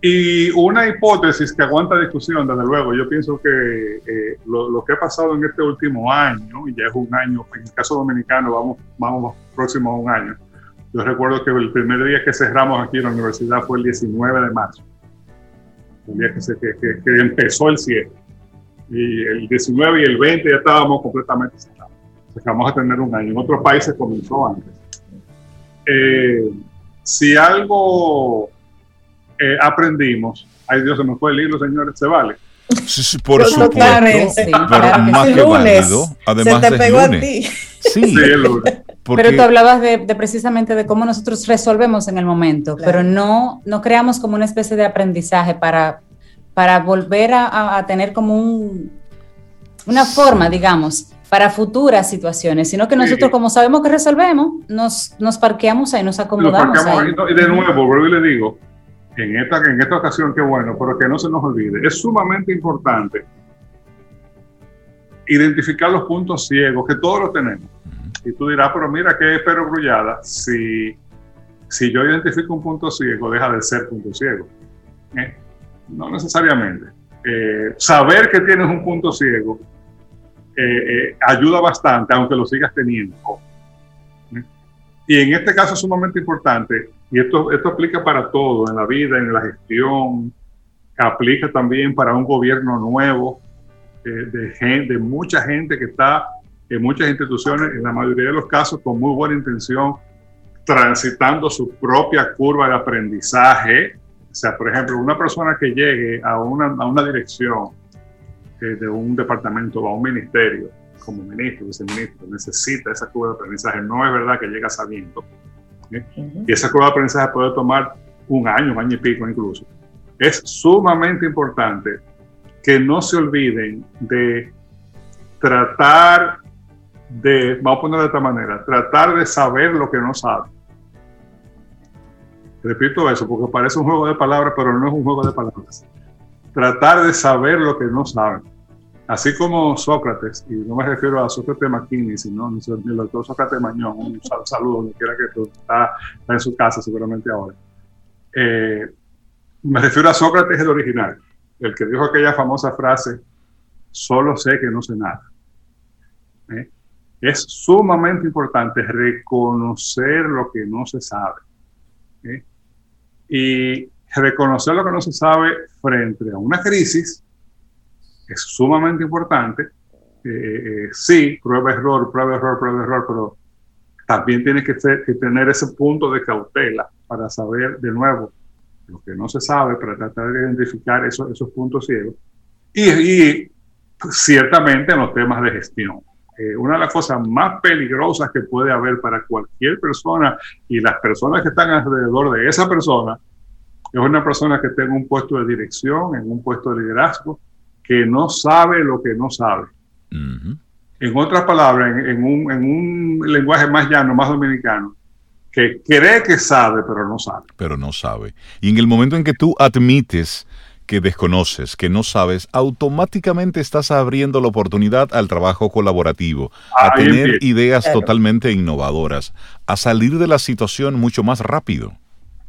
Y una hipótesis que aguanta discusión, desde luego, yo pienso que eh, lo, que ha pasado en este último año, y ya es un año, en el caso dominicano vamos, vamos próximo a un año, yo recuerdo que el primer día que cerramos aquí en la universidad fue el 19 de marzo, el día que, se, que, que empezó el cierre. Y el 19 y el 20 ya estábamos completamente cerrados vamos a tener un año. En otros países comenzó antes. Eh, si algo eh, aprendimos, ay Dios, se me fue el hilo, señores, se vale. Sí, por supuesto, pero más que válido, además se te pegó a ti. Sí, el lunes. Pero tú hablabas de, precisamente de cómo nosotros resolvemos en el momento, pero no, no creamos como una especie de aprendizaje para, para volver a, a tener como un, una forma, digamos, para futuras situaciones, sino que nosotros, como sabemos que resolvemos, nos, nos parqueamos ahí, nos acomodamos. ahí. Y de nuevo, vuelvo y le digo, en esta, en esta ocasión, qué bueno, pero que no se nos olvide, es sumamente importante identificar los puntos ciegos, que todos los tenemos. Y tú dirás, pero mira, ¿qué es perogrullada? Si, si yo identifico un punto ciego, deja de ser punto ciego. ¿Eh? No necesariamente. Eh, saber que tienes un punto ciego eh, eh, ayuda bastante, aunque lo sigas teniendo. Y en este caso es sumamente importante, y esto, esto aplica para todo, en la vida, en la gestión, aplica también para un gobierno nuevo, eh, de, gente, de mucha gente que está en muchas instituciones, en la mayoría de los casos con muy buena intención, transitando su propia curva de aprendizaje. O sea, por ejemplo, una persona que llegue a una, a una dirección de un departamento o a un ministerio, como ministro, viceministro, necesita esa curva de aprendizaje. No es verdad que llega sabiendo. Y esa curva de aprendizaje puede tomar un año, un año y pico incluso. Es sumamente importante que no se olviden de tratar de, vamos a ponerlo de esta manera, tratar de saber lo que no saben. Repito eso porque parece un juego de palabras, pero no es un juego de palabras. Tratar de saber lo que no saben. Así como Sócrates, y no me refiero a Sócrates McKinney, sino el doctor Sócrates Mañón, un saludo donde quiera que tú está, en su casa seguramente ahora. Eh, me refiero a Sócrates el original, el que dijo aquella famosa frase, solo sé que no sé nada. ¿Eh? Es sumamente importante reconocer lo que no se sabe. ¿eh? Y reconocer lo que no se sabe frente a una crisis es sumamente importante. Eh, eh, sí, prueba error, prueba error, prueba error, pero también tiene que, tener ese punto de cautela para saber de nuevo lo que no se sabe, para tratar de identificar esos, esos puntos ciegos. Y, ciertamente en los temas de gestión. Eh, una de las cosas más peligrosas que puede haber para cualquier persona y las personas que están alrededor de esa persona es una persona que tenga un puesto de dirección, en un puesto de liderazgo, que no sabe lo que no sabe. En otras palabras, en, un, en un lenguaje más llano, más dominicano, que cree que sabe, pero no sabe. Pero no sabe. Y en el momento en que tú admites que desconoces, que no sabes, automáticamente estás abriendo la oportunidad al trabajo colaborativo, a tener ideas totalmente innovadoras, a salir de la situación mucho más rápido.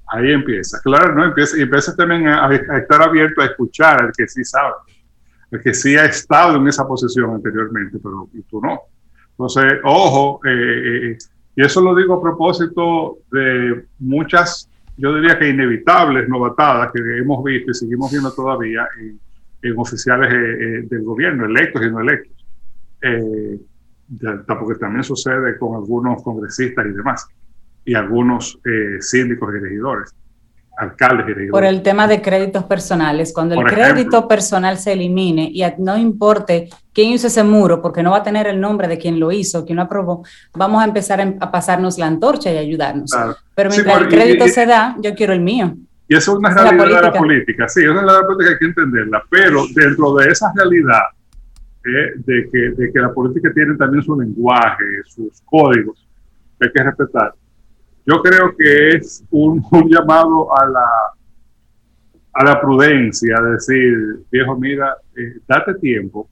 Ahí empieza, claro, ¿no? Empieza, y empieza también a, estar abierto a escuchar al que sí sabe, al que sí ha estado en esa posición anteriormente, pero tú no. Entonces, ojo, eh, eh, eh, y eso lo digo a propósito de muchas yo diría que inevitables novatadas que hemos visto y seguimos viendo todavía en, oficiales eh, eh, del gobierno, electos y no electos. Eh, porque también sucede con algunos congresistas y demás, y algunos síndicos y regidores alcaldes Por el tema de créditos personales, cuando el crédito personal se elimine y no importe quién hizo ese muro, porque no va a tener el nombre de quien lo hizo, quien lo aprobó, vamos a empezar a pasarnos la antorcha y ayudarnos. Pero mientras el crédito se da, yo quiero el mío. Y eso es una realidad de la política, sí, es una realidad política que hay que entenderla, pero dentro de esa realidad eh, de, que, de que la política tiene también su lenguaje, sus códigos, que hay que respetar yo creo que es un, llamado a la, a la prudencia, decir, viejo, mira, eh, date tiempo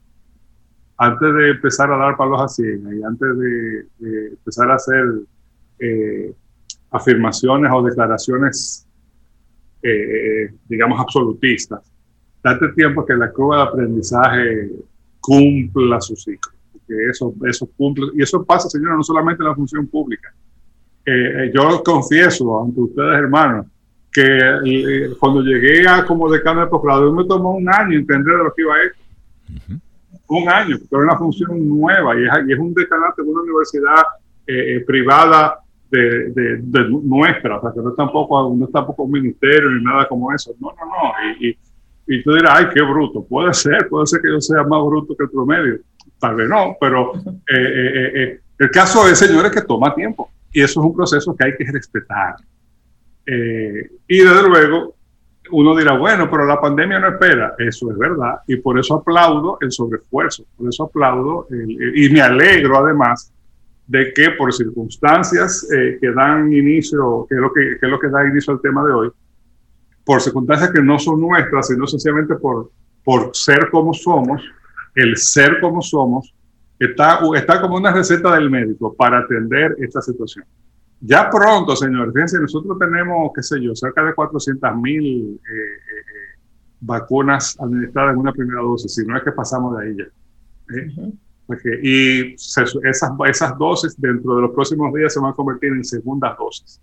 antes de empezar a dar palos a cien y antes de, empezar a hacer eh, afirmaciones o declaraciones, eh, digamos, absolutistas. Date tiempo que la curva de aprendizaje cumpla su ciclo. Porque eso, eso cumple, y eso pasa, señora, no solamente en la función pública, eh, yo confieso ante ustedes, hermanos, que eh, cuando llegué a como decano de posgrado, me tomó un año entender de lo que iba a hacer. Un año, pero es una función nueva y es, un decanato de una universidad eh, privada de, de, nuestra, o sea, que no es, tampoco, no es tampoco un ministerio ni nada como eso. No, no, no. Y, y, tú dirás, ay, qué bruto. Puede ser, puede ser que yo sea más bruto que el promedio. Tal vez no, pero el caso es, señores, que toma tiempo. Y eso es un proceso que hay que respetar. Eh, y desde luego, uno dirá, bueno, pero la pandemia no espera. Eso es verdad. Y por eso aplaudo el sobreesfuerzo. Por eso aplaudo y me alegro además de que por circunstancias eh, que dan inicio, que es, lo que, que es lo que da inicio al tema de hoy, por circunstancias que no son nuestras, sino sencillamente por, por ser como somos, el ser como somos, Está, está como una receta del médico para atender esta situación. Ya pronto, señor, fíjense, nosotros tenemos, qué sé yo, cerca de 400 mil eh, eh, eh, vacunas administradas en una primera dosis, si no es que pasamos de ahí ya. y esas, esas dosis dentro de los próximos días se van a convertir en segundas dosis.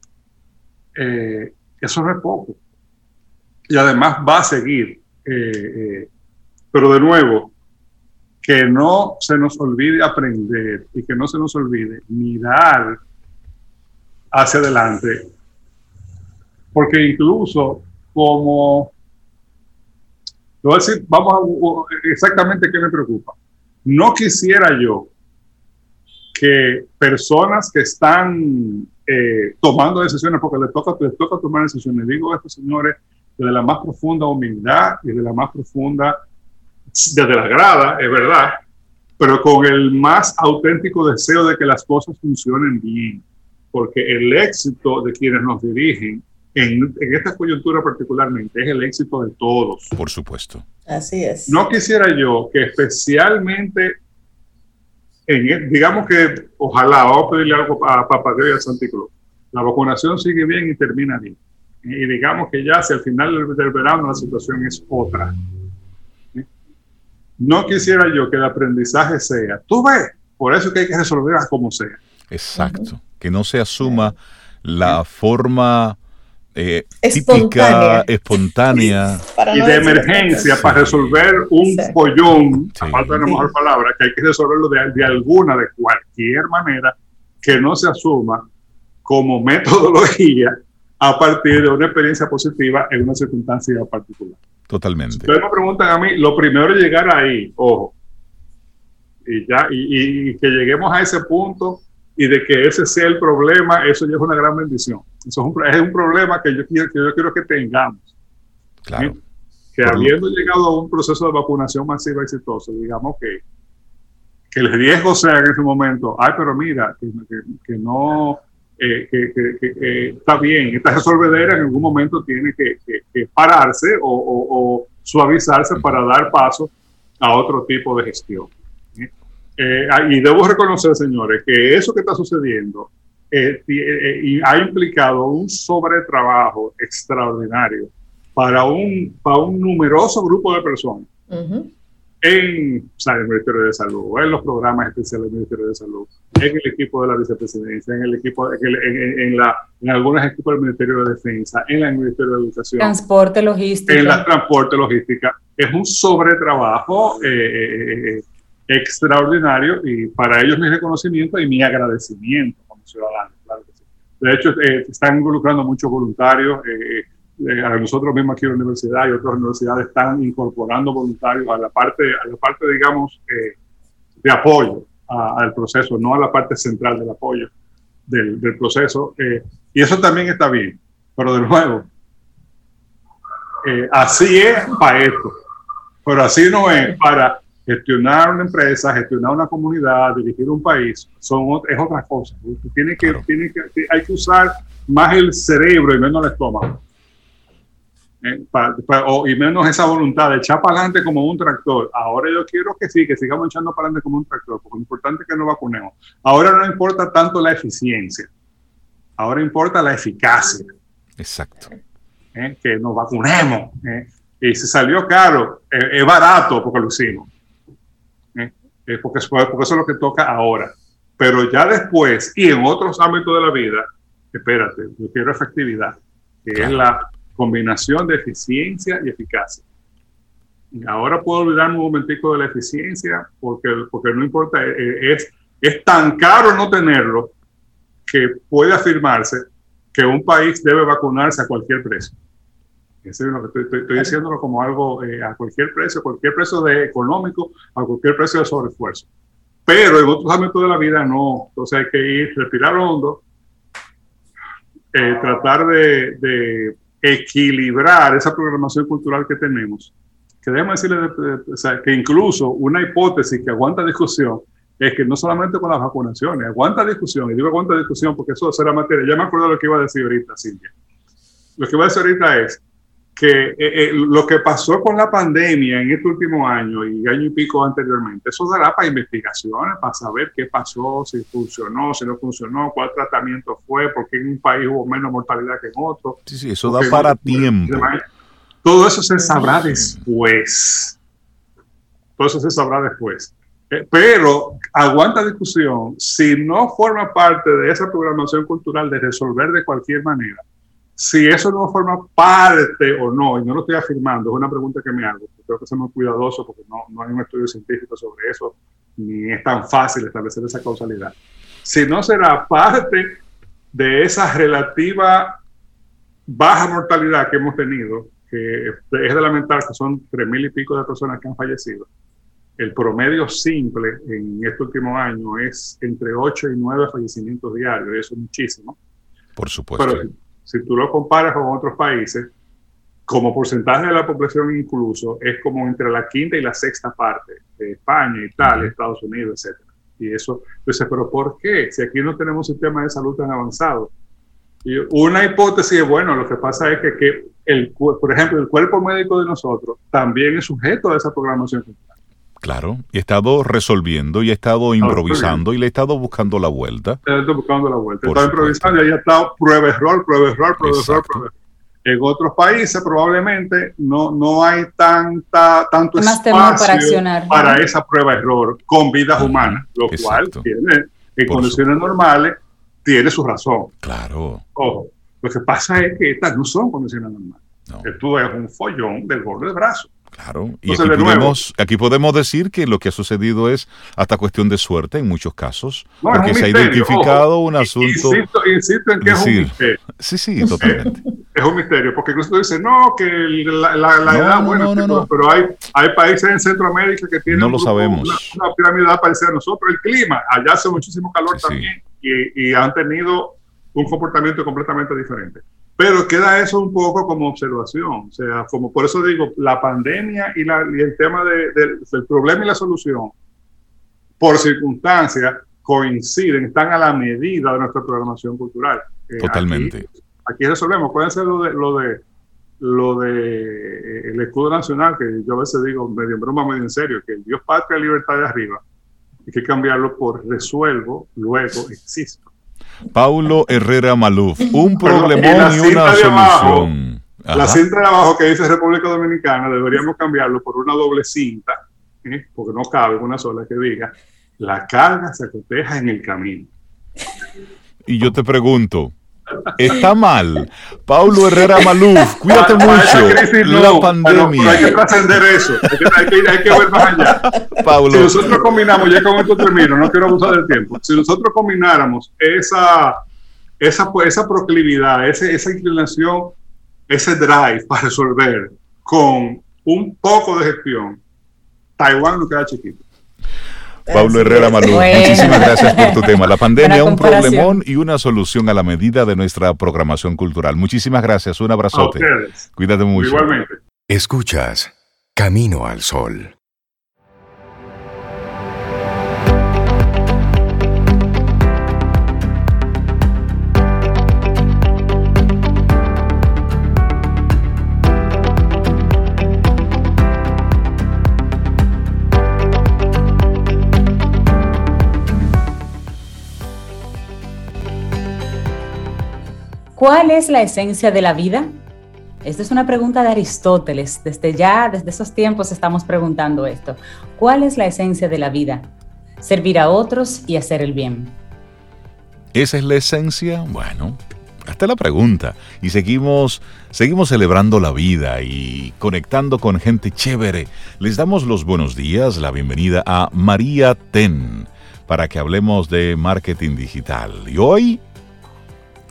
eso no es poco. Y además va a seguir. pero de nuevo, que no se nos olvide aprender y que no se nos olvide mirar hacia adelante, porque incluso como, voy a decir, vamos a exactamente qué me preocupa. No quisiera yo que personas que están eh, tomando decisiones, porque les toca, les toca tomar decisiones, digo a estos señores desde la más profunda humildad y de la más profunda desde la grada, es verdad, pero con el más auténtico deseo de que las cosas funcionen bien, porque el éxito de quienes nos dirigen en, esta coyuntura particularmente es el éxito de todos. Por supuesto. Así es. No quisiera yo que especialmente, en, digamos que ojalá, vamos a pedirle algo a Papá Dios y a Santículo, la vacunación sigue bien y termina bien. Y digamos que ya si al final del verano la situación es otra no quisiera yo que el aprendizaje sea, tú ves, por eso que hay que resolverla como sea. Exacto, que no se asuma la forma eh, típica, espontánea, y de emergencia para resolver un pollón, a falta de una mejor palabra, que hay que resolverlo de, de alguna, de cualquier manera, que no se asuma como metodología a partir de una experiencia positiva en una circunstancia particular. Totalmente. Ustedes me preguntan a mí, lo primero es llegar ahí, ojo, y ya, y, que lleguemos a ese punto y de que ese sea el problema, eso ya es una gran bendición. Eso es un, es un problema que yo, quiero, que yo quiero que tengamos. Claro. Que habiendo llegado a un proceso de vacunación masiva exitoso, digamos que, que el riesgo sea en ese momento, ay, pero mira, que, no, eh, que, está bien, esta resolvedera en algún momento tiene que, pararse o, suavizarse para dar paso a otro tipo de gestión. Eh, y debo reconocer, señores, que eso que está sucediendo eh, eh, ha implicado un sobretrabajo extraordinario para un, para un numeroso grupo de personas en el Ministerio de Salud, en los programas especiales del Ministerio de Salud, en el equipo de la vicepresidencia, en el equipo, en, en, la, en algunos equipos del Ministerio de Defensa, en el Ministerio de Educación. Transporte, logística. En la transporte, logística. Es un sobretrabajo eh, extraordinario y para ellos mi reconocimiento y mi agradecimiento como ciudadano. Claro que sí. De hecho, eh, están involucrando muchos voluntarios. Eh, eh, a nosotros mismos aquí en la universidad y otras universidades están incorporando voluntarios a la parte, a la parte digamos, de apoyo al proceso, no a la parte central del apoyo del, del proceso. y eso también está bien. Pero de nuevo, así es para esto. Pero así no es para gestionar una empresa, gestionar una comunidad, dirigir un país, son, es otra cosa. Tiene que, tiene que, hay que usar más el cerebro y menos el estómago. Eh, y menos esa voluntad de echar para adelante como un tractor. Ahora yo quiero que sí, que sigamos echando para adelante como un tractor, porque lo importante es que nos vacunemos. Ahora no importa tanto la eficiencia, ahora importa la eficacia. Exacto. Eh, que nos vacunemos. Eh. Y si salió caro, es barato porque lo hicimos porque, porque eso es lo que toca ahora. Pero ya después y en otros ámbitos de la vida, espérate, yo quiero efectividad, que es la combinación de eficiencia y eficacia. Y ahora puedo olvidarme un momentico de la eficiencia porque, porque no importa, eh, eh, es, es tan caro no tenerlo que puede afirmarse que un país debe vacunarse a cualquier precio. Estoy, estoy, diciéndolo como algo eh, a cualquier precio, cualquier precio de económico, a cualquier precio de sobreesfuerzo. Pero en otros ámbitos de la vida no. Entonces hay que ir, respirar hondo, eh, tratar de, equilibrar esa programación cultural que tenemos. Que decirle que incluso una hipótesis que aguanta discusión es que no solamente con las vacunaciones, aguanta discusión, y digo aguanta discusión porque eso será materia. Ya me acuerdo de lo que iba a decir ahorita, Silvia. Lo que iba a decir ahorita es que eh, eh, lo que pasó con la pandemia en este último año y año y pico anteriormente, eso dará para investigaciones, para saber qué pasó, si funcionó, si no funcionó, cuál tratamiento fue, por qué en un país hubo menos mortalidad que en otro. Sí, sí, eso da para tiempo. Todo eso se sabrá después. Todo eso se sabrá después. Eh, pero aguanta discusión si no forma parte de esa programación cultural de resolver de cualquier manera si eso no forma parte o no, y no lo estoy afirmando, es una pregunta que me hago, creo que ser muy cuidadoso porque no, no hay un estudio científico sobre eso, ni es tan fácil establecer esa causalidad. Si no será parte de esa relativa baja mortalidad que hemos tenido, que es de lamentar que son tres mil y pico de personas que han fallecido, el promedio simple en este último año es entre 8 y 9 fallecimientos diarios, eso es muchísimo. Por supuesto si tú lo comparas con otros países, como porcentaje de la población incluso, es como entre la quinta y la sexta parte de España, Italia, Estados Unidos, etc. Y eso, entonces, ¿pero por qué? Si aquí no tenemos un sistema de salud tan avanzado. Y una hipótesis es, bueno, lo que pasa es que, que el, por ejemplo, el cuerpo médico de nosotros también es sujeto a esa programación Claro, y he estado resolviendo y he estado improvisando y le he estado buscando la vuelta. He estado buscando la vuelta. He estado improvisando y he estado prueba error, prueba error, prueba error, prueba En otros países probablemente no, no hay tanta, tanto espacio para, accionar, para esa prueba error con vidas humanas, lo cual tiene, en condiciones normales tiene su razón. Claro. Ojo, lo que pasa es que estas no son condiciones normales. No. Esto es un follón del gordo de brazo. Claro, y aquí podemos, aquí podemos, decir que lo que ha sucedido es hasta cuestión de suerte en muchos casos, porque se ha identificado un asunto. Insisto, en que es un misterio. Sí, sí, totalmente. es un misterio, porque incluso dice, no, que la, la, edad, bueno, pero hay, hay países en Centroamérica que tienen no lo sabemos. Una, pirámide parecida a nosotros, el clima, allá hace muchísimo calor también, y, y han tenido un comportamiento completamente diferente. Pero queda eso un poco como observación, o sea, como por eso digo, la pandemia y, la, y el tema de, del problema y la solución, por circunstancias, coinciden, están a la medida de nuestra programación cultural. Eh, Totalmente. Aquí, resolvemos, puede ser lo de, lo de lo de el escudo nacional, que yo a veces digo medio en broma, medio en serio, que Dios patria libertad de arriba, hay que cambiarlo por resuelvo, luego existo. Paulo Herrera Maluf, un problemón y, una solución. la cinta de abajo que dice República Dominicana deberíamos cambiarlo por una doble cinta, ¿eh? porque no cabe una sola que diga, la carga se coteja en el camino. Y yo te pregunto, Está mal. Paulo Herrera Maluf, cuídate mucho. la pandemia. hay que trascender eso. Hay que, hay, que, ver más allá. Paulo. Si nosotros combinamos, ya con esto termino, no quiero abusar del tiempo. Si nosotros combináramos esa, esa, esa proclividad, ese, esa inclinación, ese drive para resolver con un poco de gestión, Taiwán no queda chiquito. Pablo Herrera Malú, muchísimas gracias por tu tema. La pandemia, un problemón y una solución a la medida de nuestra programación cultural. Muchísimas gracias, un abrazote. Cuídate mucho. Igualmente. Escuchas Camino al Sol. ¿Cuál es la esencia de la vida? Esta es una pregunta de Aristóteles. Desde ya, desde esos tiempos estamos preguntando esto. ¿Cuál es la esencia de la vida? Servir a otros y hacer el bien. ¿Esa es la esencia? Bueno, hasta la pregunta. Y seguimos, seguimos celebrando la vida y conectando con gente chévere. Les damos los buenos días, la bienvenida a María Ten para que hablemos de marketing digital. Y hoy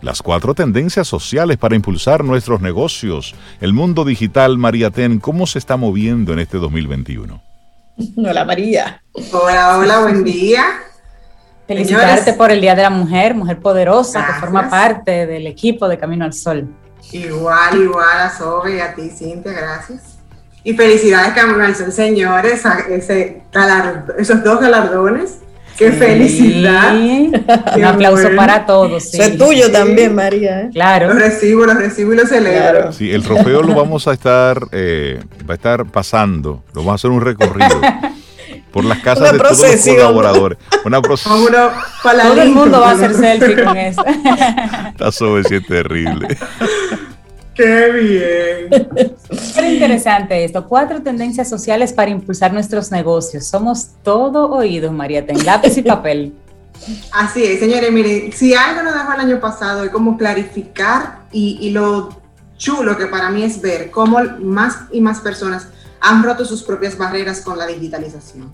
las cuatro tendencias sociales para impulsar nuestros negocios. El mundo digital, María Ten, ¿cómo se está moviendo en este 2021? Hola María. Hola, hola, buen día. Felicitarte por el Día de la Mujer, mujer poderosa que forma parte del equipo de Camino al Sol. Igual, igual a Sobe y a ti, Cintia, gracias. Y felicidades Camino al Sol, señores, a ese esos dos galardones ¡Qué felicidad! Un aplauso para todos. Sí. es tuyo también, María. ¿eh? Claro. Lo recibo, lo recibo y lo celebro. Sí, el trofeo lo vamos a estar, eh, va a estar pasando, lo vamos a hacer un recorrido. por las casas de todos los colaboradores. Una procesión. Todo el mundo va a hacer selfie con eso. Está sobre es terrible. ¡Qué bien! Súper interesante esto. Cuatro tendencias sociales para impulsar nuestros negocios. Somos todo oídos, María. Ten lápiz y papel. Así es, señores. Miren, si algo nos dejó el año pasado es como clarificar y, y lo chulo que para mí es ver cómo más y más personas han roto sus propias barreras con la digitalización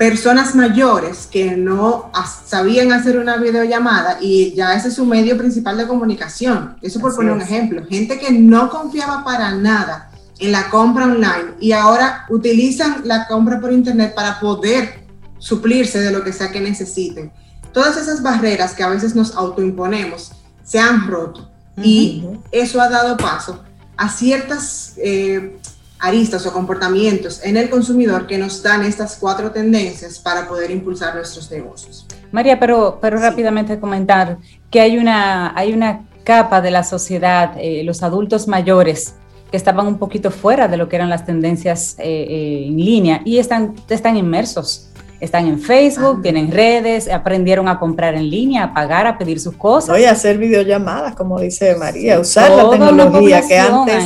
personas mayores que no sabían hacer una videollamada y ya ese es su medio principal de comunicación. Eso por poner un ejemplo. Gente que no confiaba para nada en la compra online y ahora utilizan la compra por internet para poder suplirse de lo que sea que necesiten. Todas esas barreras que a veces nos autoimponemos se han roto y eso ha dado paso a ciertas eh, aristas o comportamientos en el consumidor que nos dan estas cuatro tendencias para poder impulsar nuestros negocios. María, pero, pero rápidamente comentar que hay una, hay una capa de la sociedad, eh, los adultos mayores, que estaban un poquito fuera de lo que eran las tendencias eh, eh, en línea y están, están inmersos están en Facebook, ah. tienen redes, aprendieron a comprar en línea, a pagar, a pedir sus cosas. Voy a hacer videollamadas, como dice María, usar la tecnología que antes,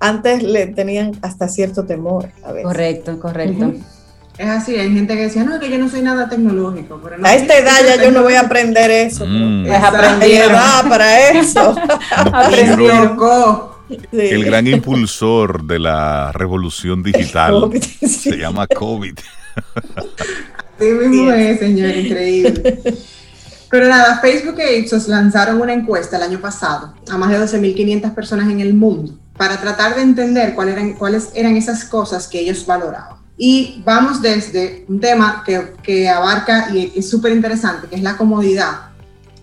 antes le tenían hasta cierto temor. A veces. Correcto, correcto. Es así, hay gente que decía, no, que yo no soy nada tecnológico. a esta edad ya yo no voy a aprender eso. Mm. Es edad para eso. Aprendió. El gran impulsor de la revolución digital se llama COVID. Sí mismo es, señor, increíble. Pero nada, Facebook e Ipsos lanzaron una encuesta el año pasado a más de 12.500 personas en el mundo para tratar de entender cuáles eran, cuáles eran esas cosas que ellos valoraban. Y vamos desde un tema que, que abarca y es súper interesante, que es la comodidad.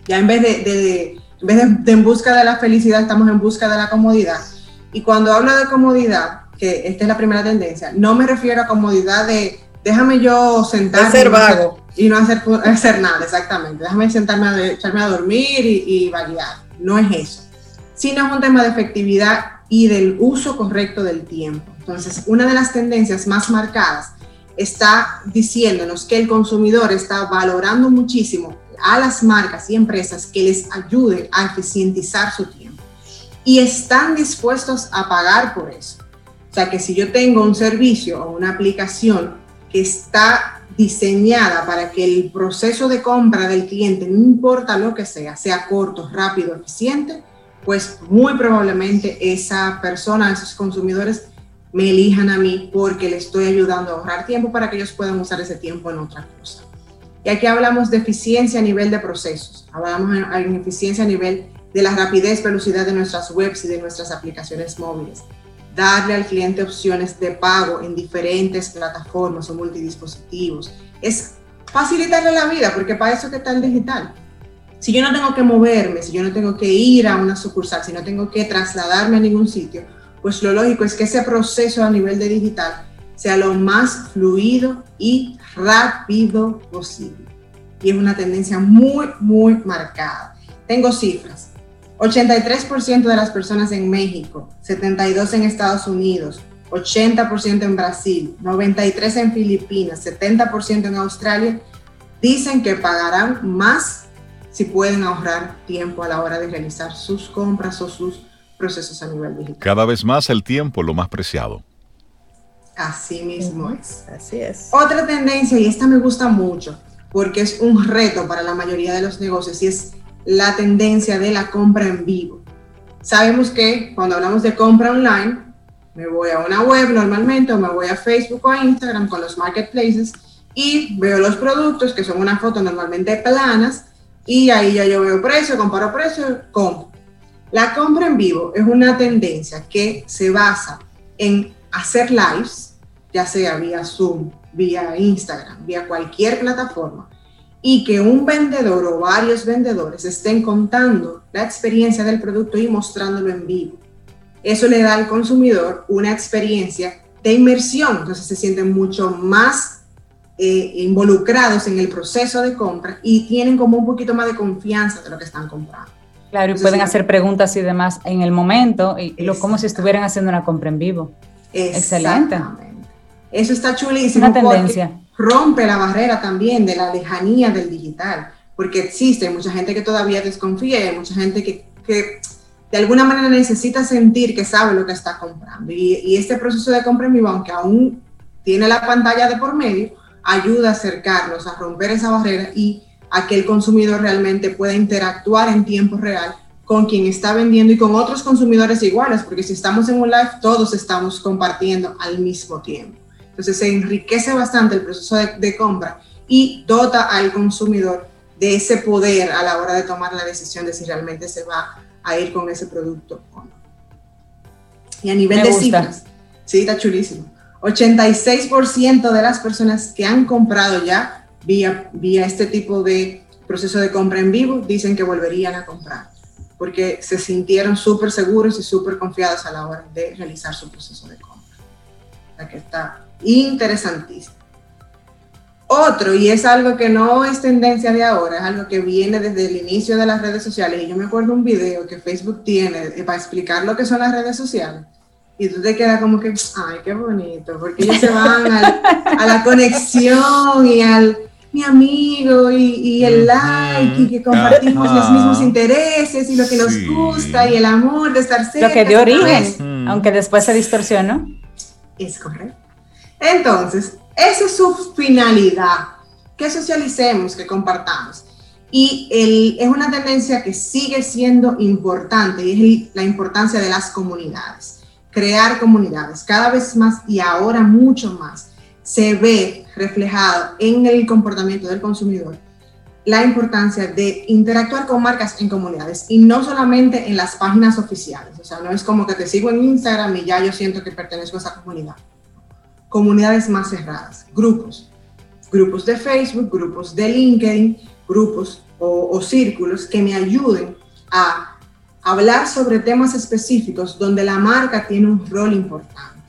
Ya en vez de, de En vez de, de en busca de la felicidad, estamos en busca de la comodidad. Y cuando hablo de comodidad, que esta es la primera tendencia, no me refiero a comodidad de déjame yo sentarme. ser vago. Y no hacer, hacer nada, exactamente. Déjame sentarme a, echarme a dormir y, y vaguear. No es eso. Sino es un tema de efectividad y del uso correcto del tiempo. Entonces, una de las tendencias más marcadas está diciéndonos que el consumidor está valorando muchísimo a las marcas y empresas que les ayuden a eficientizar su tiempo. Y están dispuestos a pagar por eso. O sea que si yo tengo un servicio o una aplicación está diseñada para que el proceso de compra del cliente, no importa lo que sea, sea corto, rápido, eficiente, pues muy probablemente esa persona, esos consumidores me elijan a mí porque le estoy ayudando a ahorrar tiempo para que ellos puedan usar ese tiempo en otra cosa. Y aquí hablamos de eficiencia a nivel de procesos, hablamos en, eficiencia a nivel de la rapidez, velocidad de nuestras webs y de nuestras aplicaciones móviles. Darle al cliente opciones de pago en diferentes plataformas o multidispositivos. Es facilitarle la vida, porque para eso que está el digital. Si yo no tengo que moverme, si yo no tengo que ir a una sucursal, si no tengo que trasladarme a ningún sitio, pues lo lógico es que ese proceso a nivel de digital sea lo más fluido y rápido posible. Y es una tendencia muy, muy marcada. Tengo cifras. 83% de las personas en México, 72% en Estados Unidos, 80% en Brasil, 93% en Filipinas, 70% en Australia, dicen que pagarán más si pueden ahorrar tiempo a la hora de realizar sus compras o sus procesos a nivel digital. Cada vez más el tiempo, lo más preciado. Así mismo es. Así es. Otra tendencia, y esta me gusta mucho, porque es un reto para la mayoría de los negocios, y es la tendencia de la compra en vivo. Sabemos que cuando hablamos de compra online, me voy a una web normalmente, o me voy a Facebook o a Instagram con los marketplaces y veo los productos, que son una foto normalmente planas, y ahí ya yo veo precio, comparo precio, compro. La compra en vivo es una tendencia que se basa en hacer lives, ya sea vía Zoom, vía Instagram, vía cualquier plataforma, y que un vendedor o varios vendedores estén contando la experiencia del producto y mostrándolo en vivo. Eso le da al consumidor una experiencia de inmersión, entonces se sienten mucho más eh, involucrados en el proceso de compra y tienen como un poquito más de confianza de lo que están comprando. Claro, y pueden hacer preguntas y demás en el momento, y lo, como si estuvieran haciendo una compra en vivo. Excelente. Eso está chulísimo. Una tendencia. Rompe la barrera también de la lejanía del digital, porque existe mucha gente que todavía desconfía mucha gente que, que de alguna manera necesita sentir que sabe lo que está comprando. Y, y, este proceso de compra en vivo, aunque aún tiene la pantalla de por medio, ayuda a acercarlos, a romper esa barrera y a que el consumidor realmente pueda interactuar en tiempo real con quien está vendiendo y con otros consumidores iguales, porque si estamos en un live, todos estamos compartiendo al mismo tiempo. Entonces se enriquece bastante el proceso de, de compra y dota al consumidor de ese poder a la hora de tomar la decisión de si realmente se va a ir con ese producto o no. Y a nivel Me de gusta. cifras, sí, está chulísimo. 86% de las personas que han comprado ya vía, vía este tipo de proceso de compra en vivo dicen que volverían a comprar porque se sintieron súper seguros y súper confiados a la hora de realizar su proceso de compra. O sea que está interesantísimo. Otro, y es algo que no es tendencia de ahora, es algo que viene desde el inicio de las redes sociales. Y yo me acuerdo un video que Facebook tiene eh, para explicar lo que son las redes sociales. Y tú te quedas como que, ay, qué bonito, porque ellos se van al, a la conexión y al mi amigo y, y el like y que compartimos Ajá. los mismos intereses y lo que nos gusta y el amor de estar cerca. Lo que dio origen, Mm. aunque después se distorsionó. Es correcto. Entonces, esa es su finalidad, que socialicemos, que compartamos. Y es una tendencia que sigue siendo importante y es la importancia de las comunidades. Crear comunidades, cada vez más y ahora mucho más, se ve reflejado en el comportamiento del consumidor la importancia de interactuar con marcas en comunidades y no solamente en las páginas oficiales. O sea, no es como que te sigo en Instagram y ya yo siento que pertenezco a esa comunidad. Comunidades más cerradas, grupos, grupos de Facebook, grupos de LinkedIn, grupos o, o círculos que me ayuden a hablar sobre temas específicos donde la marca tiene un rol importante.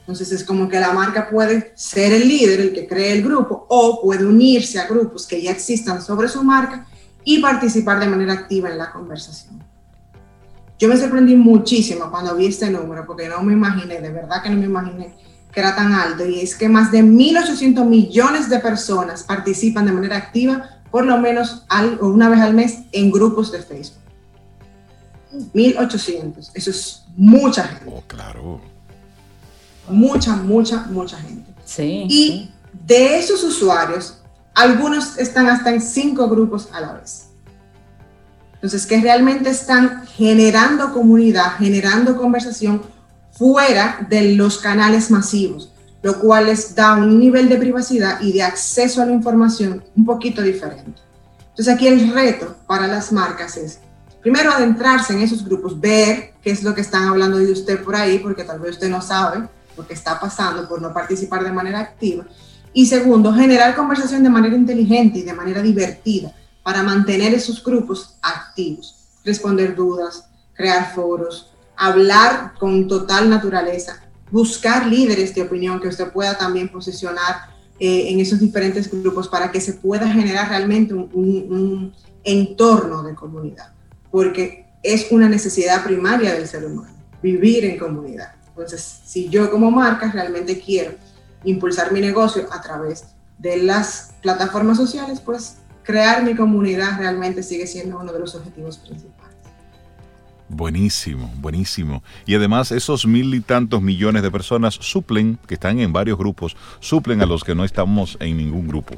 Entonces es como que la marca puede ser el líder, el que cree el grupo, o puede unirse a grupos que ya existan sobre su marca y participar de manera activa en la conversación. Yo me sorprendí muchísimo cuando vi este número, porque no me imaginé, de verdad que no me imaginé que era tan alto, y es que más de 1.800 millones de personas participan de manera activa, por lo menos una vez al mes, en grupos de Facebook. 1.800, eso es mucha gente. Oh, claro. Mucha, mucha, mucha gente. Sí. Y de esos usuarios, algunos están hasta en cinco grupos a la vez. Entonces, que realmente están generando comunidad, generando conversación fuera de los canales masivos, lo cual les da un nivel de privacidad y de acceso a la información un poquito diferente. Entonces, aquí el reto para las marcas es, primero, adentrarse en esos grupos, ver qué es lo que están hablando de usted por ahí, porque tal vez usted no sabe lo que está pasando por no participar de manera activa. Y segundo, generar conversación de manera inteligente y de manera divertida para mantener esos grupos activos, responder dudas, crear foros, hablar con total naturaleza, buscar líderes de opinión que usted pueda también posicionar eh, en esos diferentes grupos para que se pueda generar realmente un, un entorno de comunidad, porque es una necesidad primaria del ser humano, vivir en comunidad. Entonces, si yo como marca realmente quiero impulsar mi negocio a través de las plataformas sociales, pues crear mi comunidad realmente sigue siendo uno de los objetivos principales. Buenísimo, buenísimo. Y además esos mil y tantos millones de personas suplen, que están en varios grupos, suplen a los que no estamos en ningún grupo.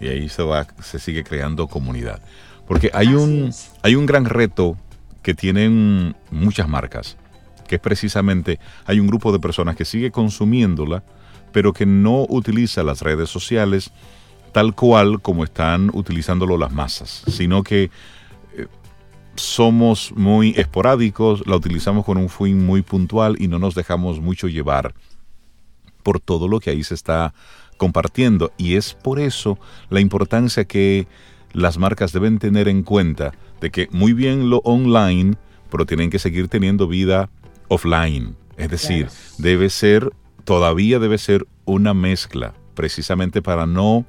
Y ahí se va, se sigue creando comunidad. Porque hay un, hay un gran reto que tienen muchas marcas que es precisamente hay un grupo de personas que sigue consumiéndola, pero que no utiliza las redes sociales tal cual como están utilizándolo las masas, sino que somos muy esporádicos, la utilizamos con un fin muy puntual y no nos dejamos mucho llevar por todo lo que ahí se está compartiendo. Y es por eso la importancia que las marcas deben tener en cuenta de que muy bien lo online, pero tienen que seguir teniendo vida offline. Es decir, debe ser, todavía debe ser una mezcla, precisamente para no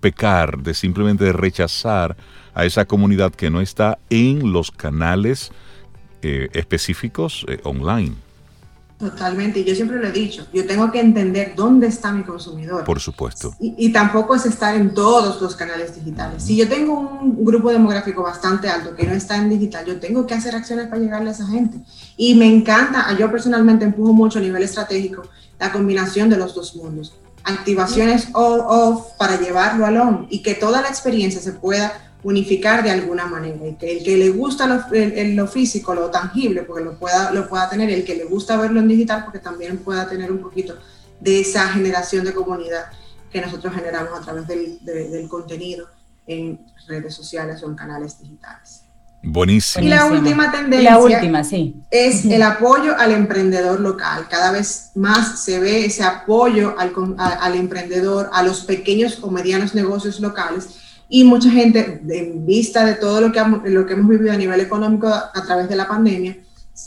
pecar de simplemente rechazar a esa comunidad que no está en los canales eh, específicos eh, online. Totalmente, y yo siempre lo he dicho, yo tengo que entender dónde está mi consumidor. Por supuesto. Y, tampoco es estar en todos los canales digitales. Si yo tengo un grupo demográfico bastante alto que no está en digital, yo tengo que hacer acciones para llegarle a esa gente. Y me encanta, yo personalmente empujo mucho a nivel estratégico la combinación de los dos mundos. Activaciones off para llevarlo al on y que toda la experiencia se pueda unificar de alguna manera y que el que le gusta lo, lo, físico, lo tangible, porque lo pueda, lo pueda tener, el que le gusta verlo en digital, porque también pueda tener un poquito de esa generación de comunidad que nosotros generamos a través del, del contenido en redes sociales o en canales digitales. Buenísimo. Y la última tendencia la última, sí. es el apoyo al emprendedor local. Cada vez más se ve ese apoyo al, al emprendedor, a los pequeños o medianos negocios locales y mucha gente, en vista de todo lo que, lo que hemos vivido a nivel económico a, través de la pandemia,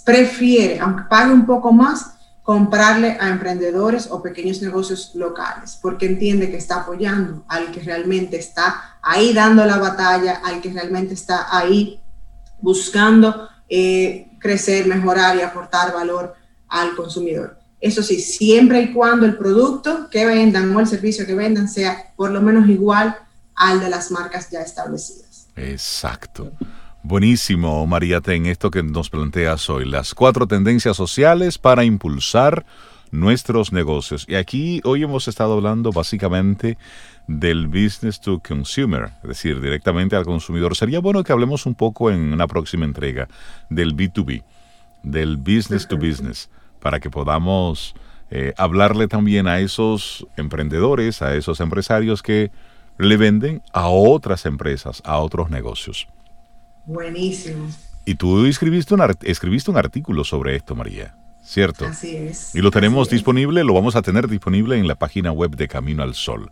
prefiere, aunque pague un poco más, comprarle a emprendedores o pequeños negocios locales, porque entiende que está apoyando al que realmente está ahí dando la batalla, al que realmente está ahí buscando eh, crecer, mejorar y aportar valor al consumidor. Eso sí, siempre y cuando el producto que vendan o el servicio que vendan sea por lo menos igual al de las marcas ya establecidas. Exacto. Buenísimo, María Ten, esto que nos planteas hoy, las cuatro tendencias sociales para impulsar nuestros negocios. Y aquí hoy hemos estado hablando básicamente del business to consumer, es decir, directamente al consumidor. Sería bueno que hablemos un poco en una próxima entrega del B2B, del business to business, para que podamos eh, hablarle también a esos emprendedores, a esos empresarios que le venden a otras empresas, a otros negocios. Buenísimo. Y tú escribiste un, escribiste un artículo sobre esto, María, ¿cierto? Así es. Y lo tenemos disponible, lo vamos a tener disponible en la página web de Camino al Sol,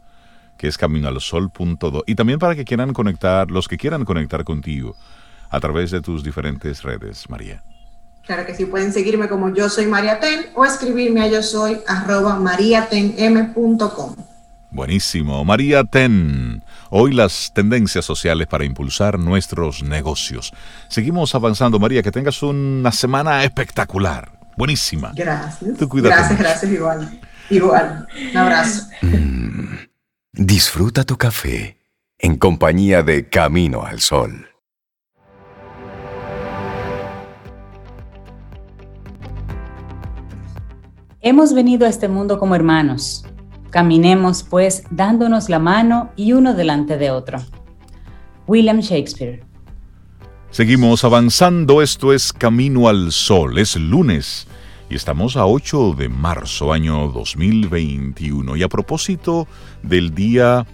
que es caminoalsol.do. Y también para que quieran conectar, los que quieran conectar contigo a través de tus diferentes redes, María. Claro que sí, pueden seguirme como yo soy María Ten o escribirme a yo soy arroba mariatenm.com. Buenísimo, María Ten. Hoy las tendencias sociales para impulsar nuestros negocios. Seguimos avanzando, María, que tengas una semana espectacular. Buenísima. Gracias. gracias, gracias, igual. Igual. Un abrazo. Mm, disfruta tu café en compañía de Camino al Sol. Hemos venido a este mundo como hermanos. Caminemos, pues, dándonos la mano y uno delante de otro. William Shakespeare. Seguimos avanzando, esto es Camino al Sol, es lunes y estamos a 8 de marzo año 2021. Y a propósito del Día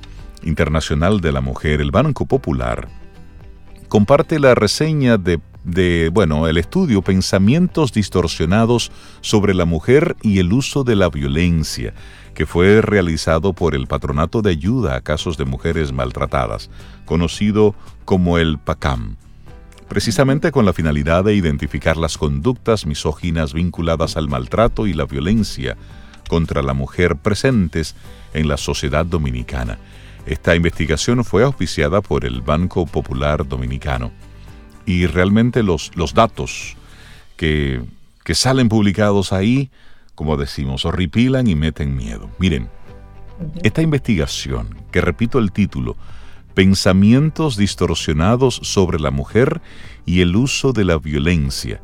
Internacional de la Mujer, el Banco Popular comparte la reseña de de, bueno, el estudio Pensamientos distorsionados sobre la mujer y el uso de la violencia, que fue realizado por el Patronato de Ayuda a Casos de Mujeres Maltratadas, conocido como el PACAM, precisamente con la finalidad de identificar las conductas misóginas vinculadas al maltrato y la violencia contra la mujer presentes en la sociedad dominicana. Esta investigación fue auspiciada por el Banco Popular Dominicano y realmente los, los datos que, que salen publicados ahí, como decimos, horripilan y meten miedo. Miren, esta investigación, que repito el título, Pensamientos distorsionados sobre la mujer y el uso de la violencia.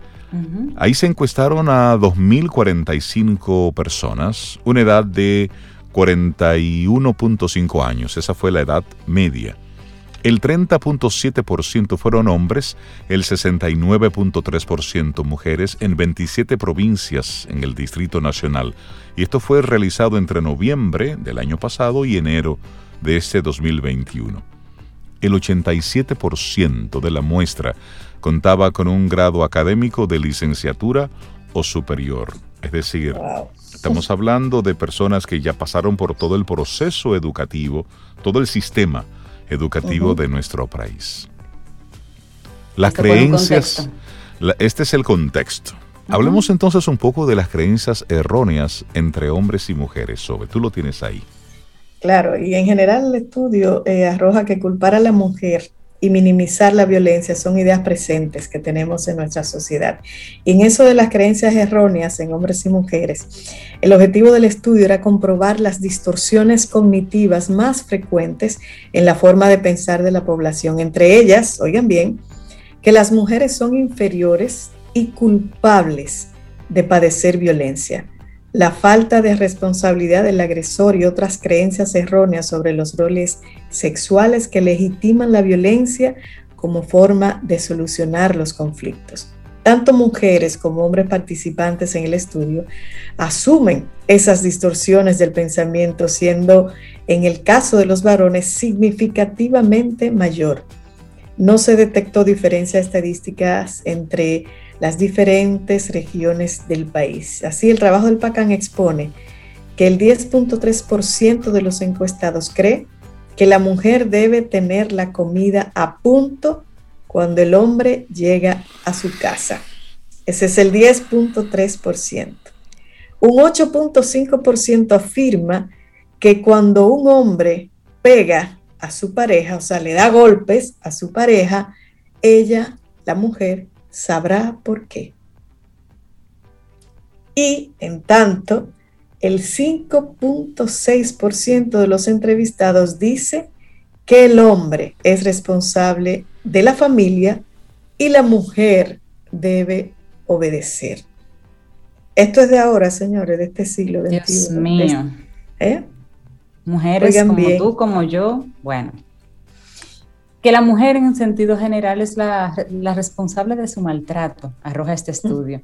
Ahí se encuestaron a 2.045 personas, una edad de 41.5 años, esa fue la edad media. El 30.7% fueron hombres, el 69.3% mujeres en 27 provincias en el Distrito Nacional. Y esto fue realizado entre noviembre del año pasado y enero de este 2021. El 87% de la muestra contaba con un grado académico de licenciatura o superior. Es decir, estamos hablando de personas que ya pasaron por todo el proceso educativo, todo el sistema educativo de nuestro país. Las este creencias, este es el contexto. Hablemos entonces un poco de las creencias erróneas entre hombres y mujeres. Sobre, tú lo tienes ahí. Claro, y en general el estudio eh, arroja que culpar a la mujer y minimizar la violencia son ideas presentes que tenemos en nuestra sociedad. Y en eso de las creencias erróneas en hombres y mujeres, el objetivo del estudio era comprobar las distorsiones cognitivas más frecuentes en la forma de pensar de la población. Entre ellas, oigan bien, que las mujeres son inferiores y culpables de padecer violencia la falta de responsabilidad del agresor y otras creencias erróneas sobre los roles sexuales que legitiman la violencia como forma de solucionar los conflictos. Tanto mujeres como hombres participantes en el estudio asumen esas distorsiones del pensamiento, siendo en el caso de los varones significativamente mayor. No se detectó diferencias estadísticas entre las diferentes regiones del país. Así, el trabajo del PACAN expone que el 10.3% de los encuestados cree que la mujer debe tener la comida a punto cuando el hombre llega a su casa. Ese es el 10.3%. Un 8.5% afirma que cuando un hombre pega a su pareja, o sea, le da golpes a su pareja, ella, la mujer, sabrá por qué. Y en tanto, el 5.6% de los entrevistados dice que el hombre es responsable de la familia y la mujer debe obedecer. Esto es de ahora, señores, de este siglo XXI. Dios mío. ¿Eh? Mujeres como tú, como yo, bueno, que la mujer en sentido general es la, responsable de su maltrato, arroja este estudio.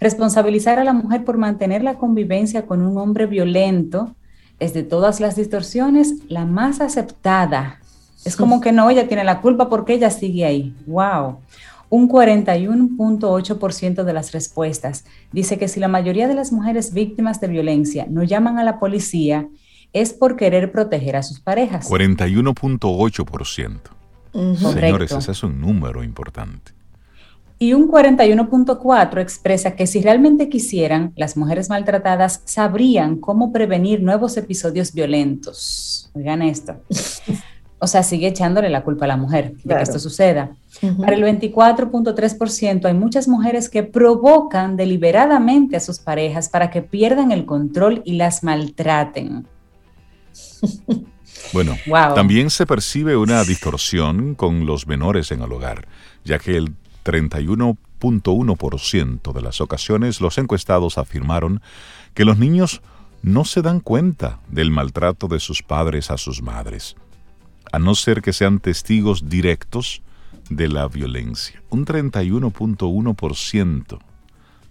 Responsabilizar a la mujer por mantener la convivencia con un hombre violento es de todas las distorsiones la más aceptada. Es como que no, ella tiene la culpa porque ella sigue ahí. ¡Wow! Un 41.8% de las respuestas dice que si la mayoría de las mujeres víctimas de violencia no llaman a la policía, es por querer proteger a sus parejas. 41.8%. Señores, ese es un número importante. Y un 41.4 expresa que si realmente quisieran, las mujeres maltratadas sabrían cómo prevenir nuevos episodios violentos. Oigan esto. O sea, sigue echándole la culpa a la mujer de que esto suceda. Para el 24.3% hay muchas mujeres que provocan deliberadamente a sus parejas para que pierdan el control y las maltraten. Bueno, también se percibe una distorsión con los menores en el hogar, ya que el 31.1% de las ocasiones los encuestados afirmaron que los niños no se dan cuenta del maltrato de sus padres a sus madres, a no ser que sean testigos directos de la violencia. Un 31.1%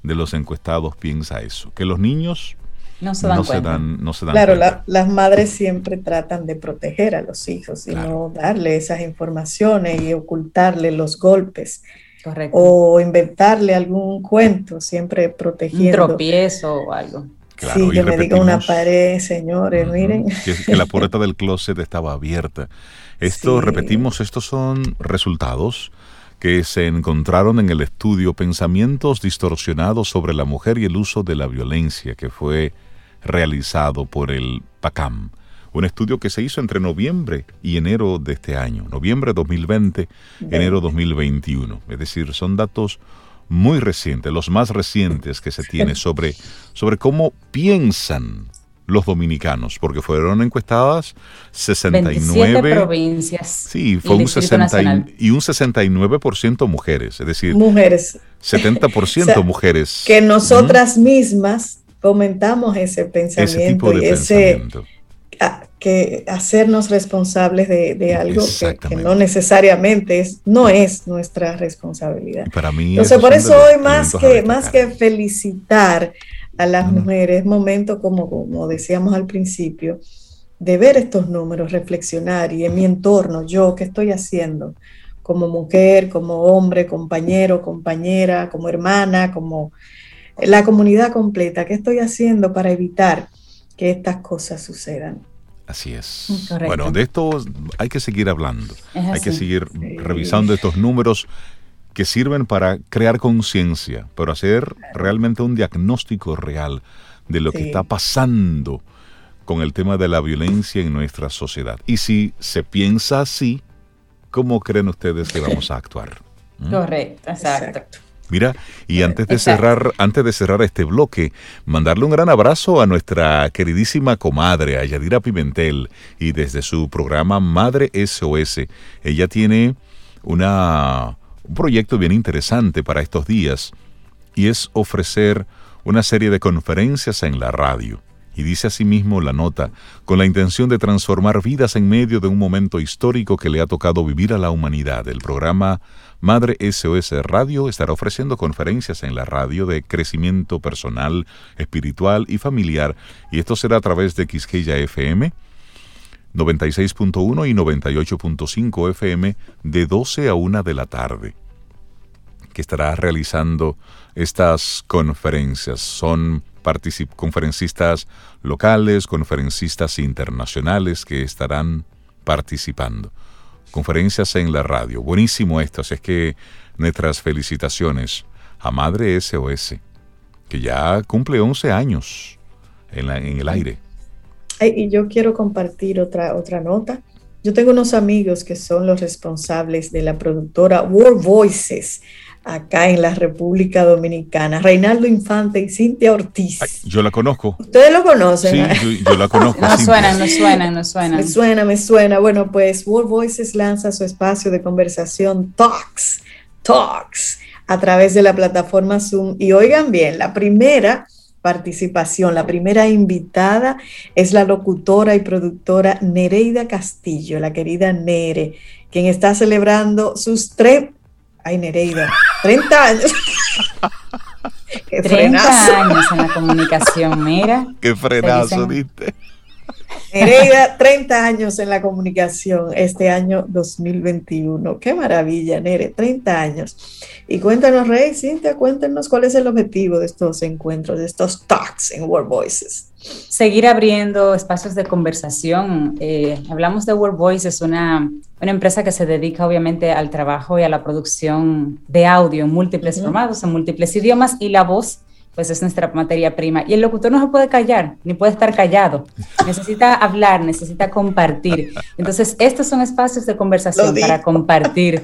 de los encuestados piensa eso, que los niños no se dan, cuenta. no se dan claro, las madres siempre tratan de proteger a los hijos y no darle esas informaciones y ocultarle los golpes. Correcto. O inventarle algún cuento, siempre protegiendo. Un tropiezo o algo. sí, que me diga una pared, señores, miren. Que, la puerta del closet estaba abierta. Esto, repetimos, estos son resultados que se encontraron en el estudio Pensamientos distorsionados sobre la mujer y el uso de la violencia, que fue realizado por el PACAM, un estudio que se hizo entre noviembre y enero de este año, noviembre 2020, enero 2021. Es decir, son datos muy recientes, los más recientes que se tiene sobre, sobre cómo piensan los dominicanos, porque fueron encuestadas 69 provincias. Sí, fue un 60 y, un 69% mujeres, es decir, mujeres. 70% mujeres. Que nosotras mismas fomentamos ese pensamiento y ese que hacernos responsables de, algo que, no necesariamente es, no es nuestra responsabilidad. Para mí Entonces, por eso hoy más que, más que felicitar a las mujeres, es momento, como, como decíamos al principio, de ver estos números, reflexionar y en mi entorno, yo, ¿qué estoy haciendo? Como mujer, como hombre, compañero, compañera, como hermana, como la comunidad completa, ¿qué estoy haciendo para evitar que estas cosas sucedan? Así es. Bueno, de esto hay que seguir hablando, hay que seguir revisando estos números que sirven para crear conciencia, pero hacer realmente un diagnóstico real de lo que está pasando con el tema de la violencia en nuestra sociedad. Y si se piensa así, ¿cómo creen ustedes que vamos a actuar? ¿Mm? Correcto, exacto. Mira, y antes de cerrar, antes de cerrar este bloque, mandarle un gran abrazo a nuestra queridísima comadre, a Yadira Pimentel, y desde su programa Madre SOS. Ella tiene una, un proyecto bien interesante para estos días, y es ofrecer una serie de conferencias en la radio. Y dice asimismo la nota, con la intención de transformar vidas en medio de un momento histórico que le ha tocado vivir a la humanidad. El programa Madre SOS Radio estará ofreciendo conferencias en la radio de crecimiento personal, espiritual y familiar, y esto será a través de Quisqueya FM 96.1 y 98.5 FM de 12 a 1 de la tarde, que estará realizando estas conferencias. Son conferencistas locales, conferencistas internacionales que estarán participando conferencias en la radio. Buenísimo esto, así es que nuestras felicitaciones a Madre SOS, que ya cumple 11 años en, en el aire. Y yo quiero compartir otra, otra nota. Yo tengo unos amigos que son los responsables de la productora World Voices acá en la República Dominicana, Reinaldo Infante y Cintia Ortiz. yo la conozco. ¿Ustedes lo conocen? Sí, yo, la conozco. no suenan, no suenan, no suenan. Me suena, me suena. Bueno, pues World Voices lanza su espacio de conversación Talks, Talks, a través de la plataforma Zoom. Y oigan bien, la primera participación, la primera invitada es la locutora y productora Nereida Castillo, la querida Nere, quien está celebrando sus tres Ay, Nereida, 30 años. 30 años en la comunicación, mira. Qué frenazo, diste. Nereida, 30 años en la comunicación este año 2021. Qué maravilla, Nere, 30 años. Y cuéntanos, Rey, Cintia, cuéntanos cuál es el objetivo de estos encuentros, de estos talks en World Voices. Seguir abriendo espacios de conversación. Eh, hablamos de World Voices, una, una empresa que se dedica obviamente al trabajo y a la producción de audio en múltiples formatos, en múltiples idiomas, y la voz pues es nuestra materia prima. Y el locutor no se puede callar, ni puede estar callado. Necesita hablar, necesita compartir. Entonces, estos son espacios de conversación para compartir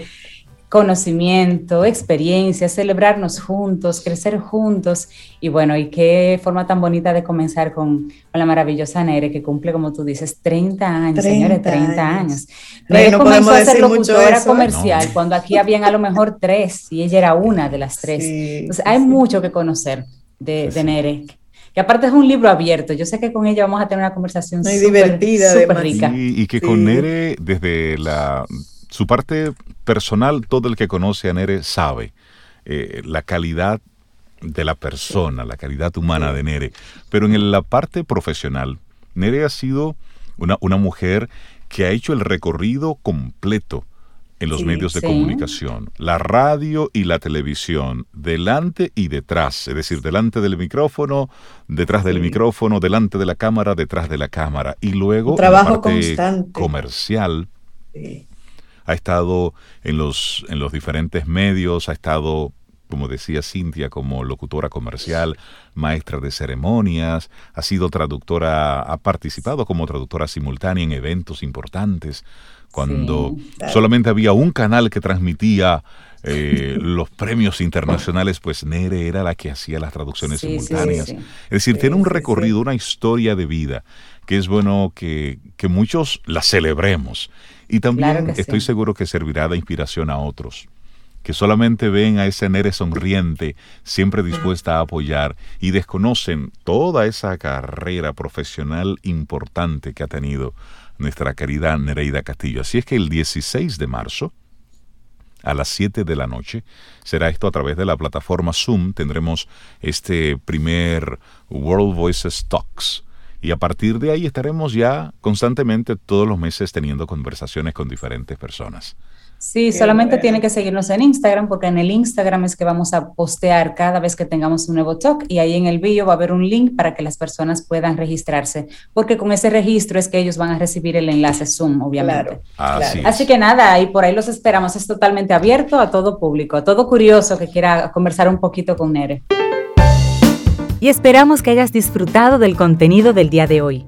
conocimiento, experiencia, celebrarnos juntos, crecer juntos. Y bueno, y qué forma tan bonita de comenzar con, la maravillosa Nere, que cumple, como tú dices, 30 años, señores, 30 años. Nere comenzó a ser locutora comercial cuando aquí habían a lo mejor tres y ella era una de las tres. Entonces, hay mucho que conocer de, de Nere. Que aparte es un libro abierto. Yo sé que con ella vamos a tener una conversación muy divertida, super rica. Y, que con Nere, desde la, su parte personal, todo el que conoce a Nere sabe eh, la calidad de la persona, la calidad humana de Nere. Pero en la parte profesional, Nere ha sido una, una mujer que ha hecho el recorrido completo en los medios de comunicación, la radio y la televisión, delante y detrás, es decir, delante del micrófono, detrás del micrófono, delante de la cámara, detrás de la cámara, y luego trabajo la parte comercial. Ha estado en los, en los diferentes medios, ha estado como decía Cintia, como locutora comercial, maestra de ceremonias, ha sido traductora, ha participado como traductora simultánea en eventos importantes, cuando solamente había un canal que transmitía eh, los premios internacionales, pues Nere era la que hacía las traducciones simultáneas. es decir, tiene un recorrido, una historia de vida que es bueno que, muchos la celebremos. Y también estoy seguro que servirá de inspiración a otros que solamente ven a ese Nere sonriente, siempre dispuesta a apoyar, y desconocen toda esa carrera profesional importante que ha tenido nuestra querida Nereida Castillo. Así es que el 16 de marzo, a las 7 de la noche, será esto a través de la plataforma Zoom, tendremos este primer World Voices Talks. Y a partir de ahí estaremos ya constantemente todos los meses teniendo conversaciones con diferentes personas. Sí, solamente tiene que seguirnos en Instagram porque en el Instagram es que vamos a postear cada vez que tengamos un nuevo talk y ahí en el video va a haber un link para que las personas puedan registrarse porque con ese registro es que ellos van a recibir el enlace Zoom, obviamente. Así que nada, y por ahí los esperamos. Es totalmente abierto a todo público, a todo curioso que quiera conversar un poquito con Nere. Y esperamos que hayas disfrutado del contenido del día de hoy.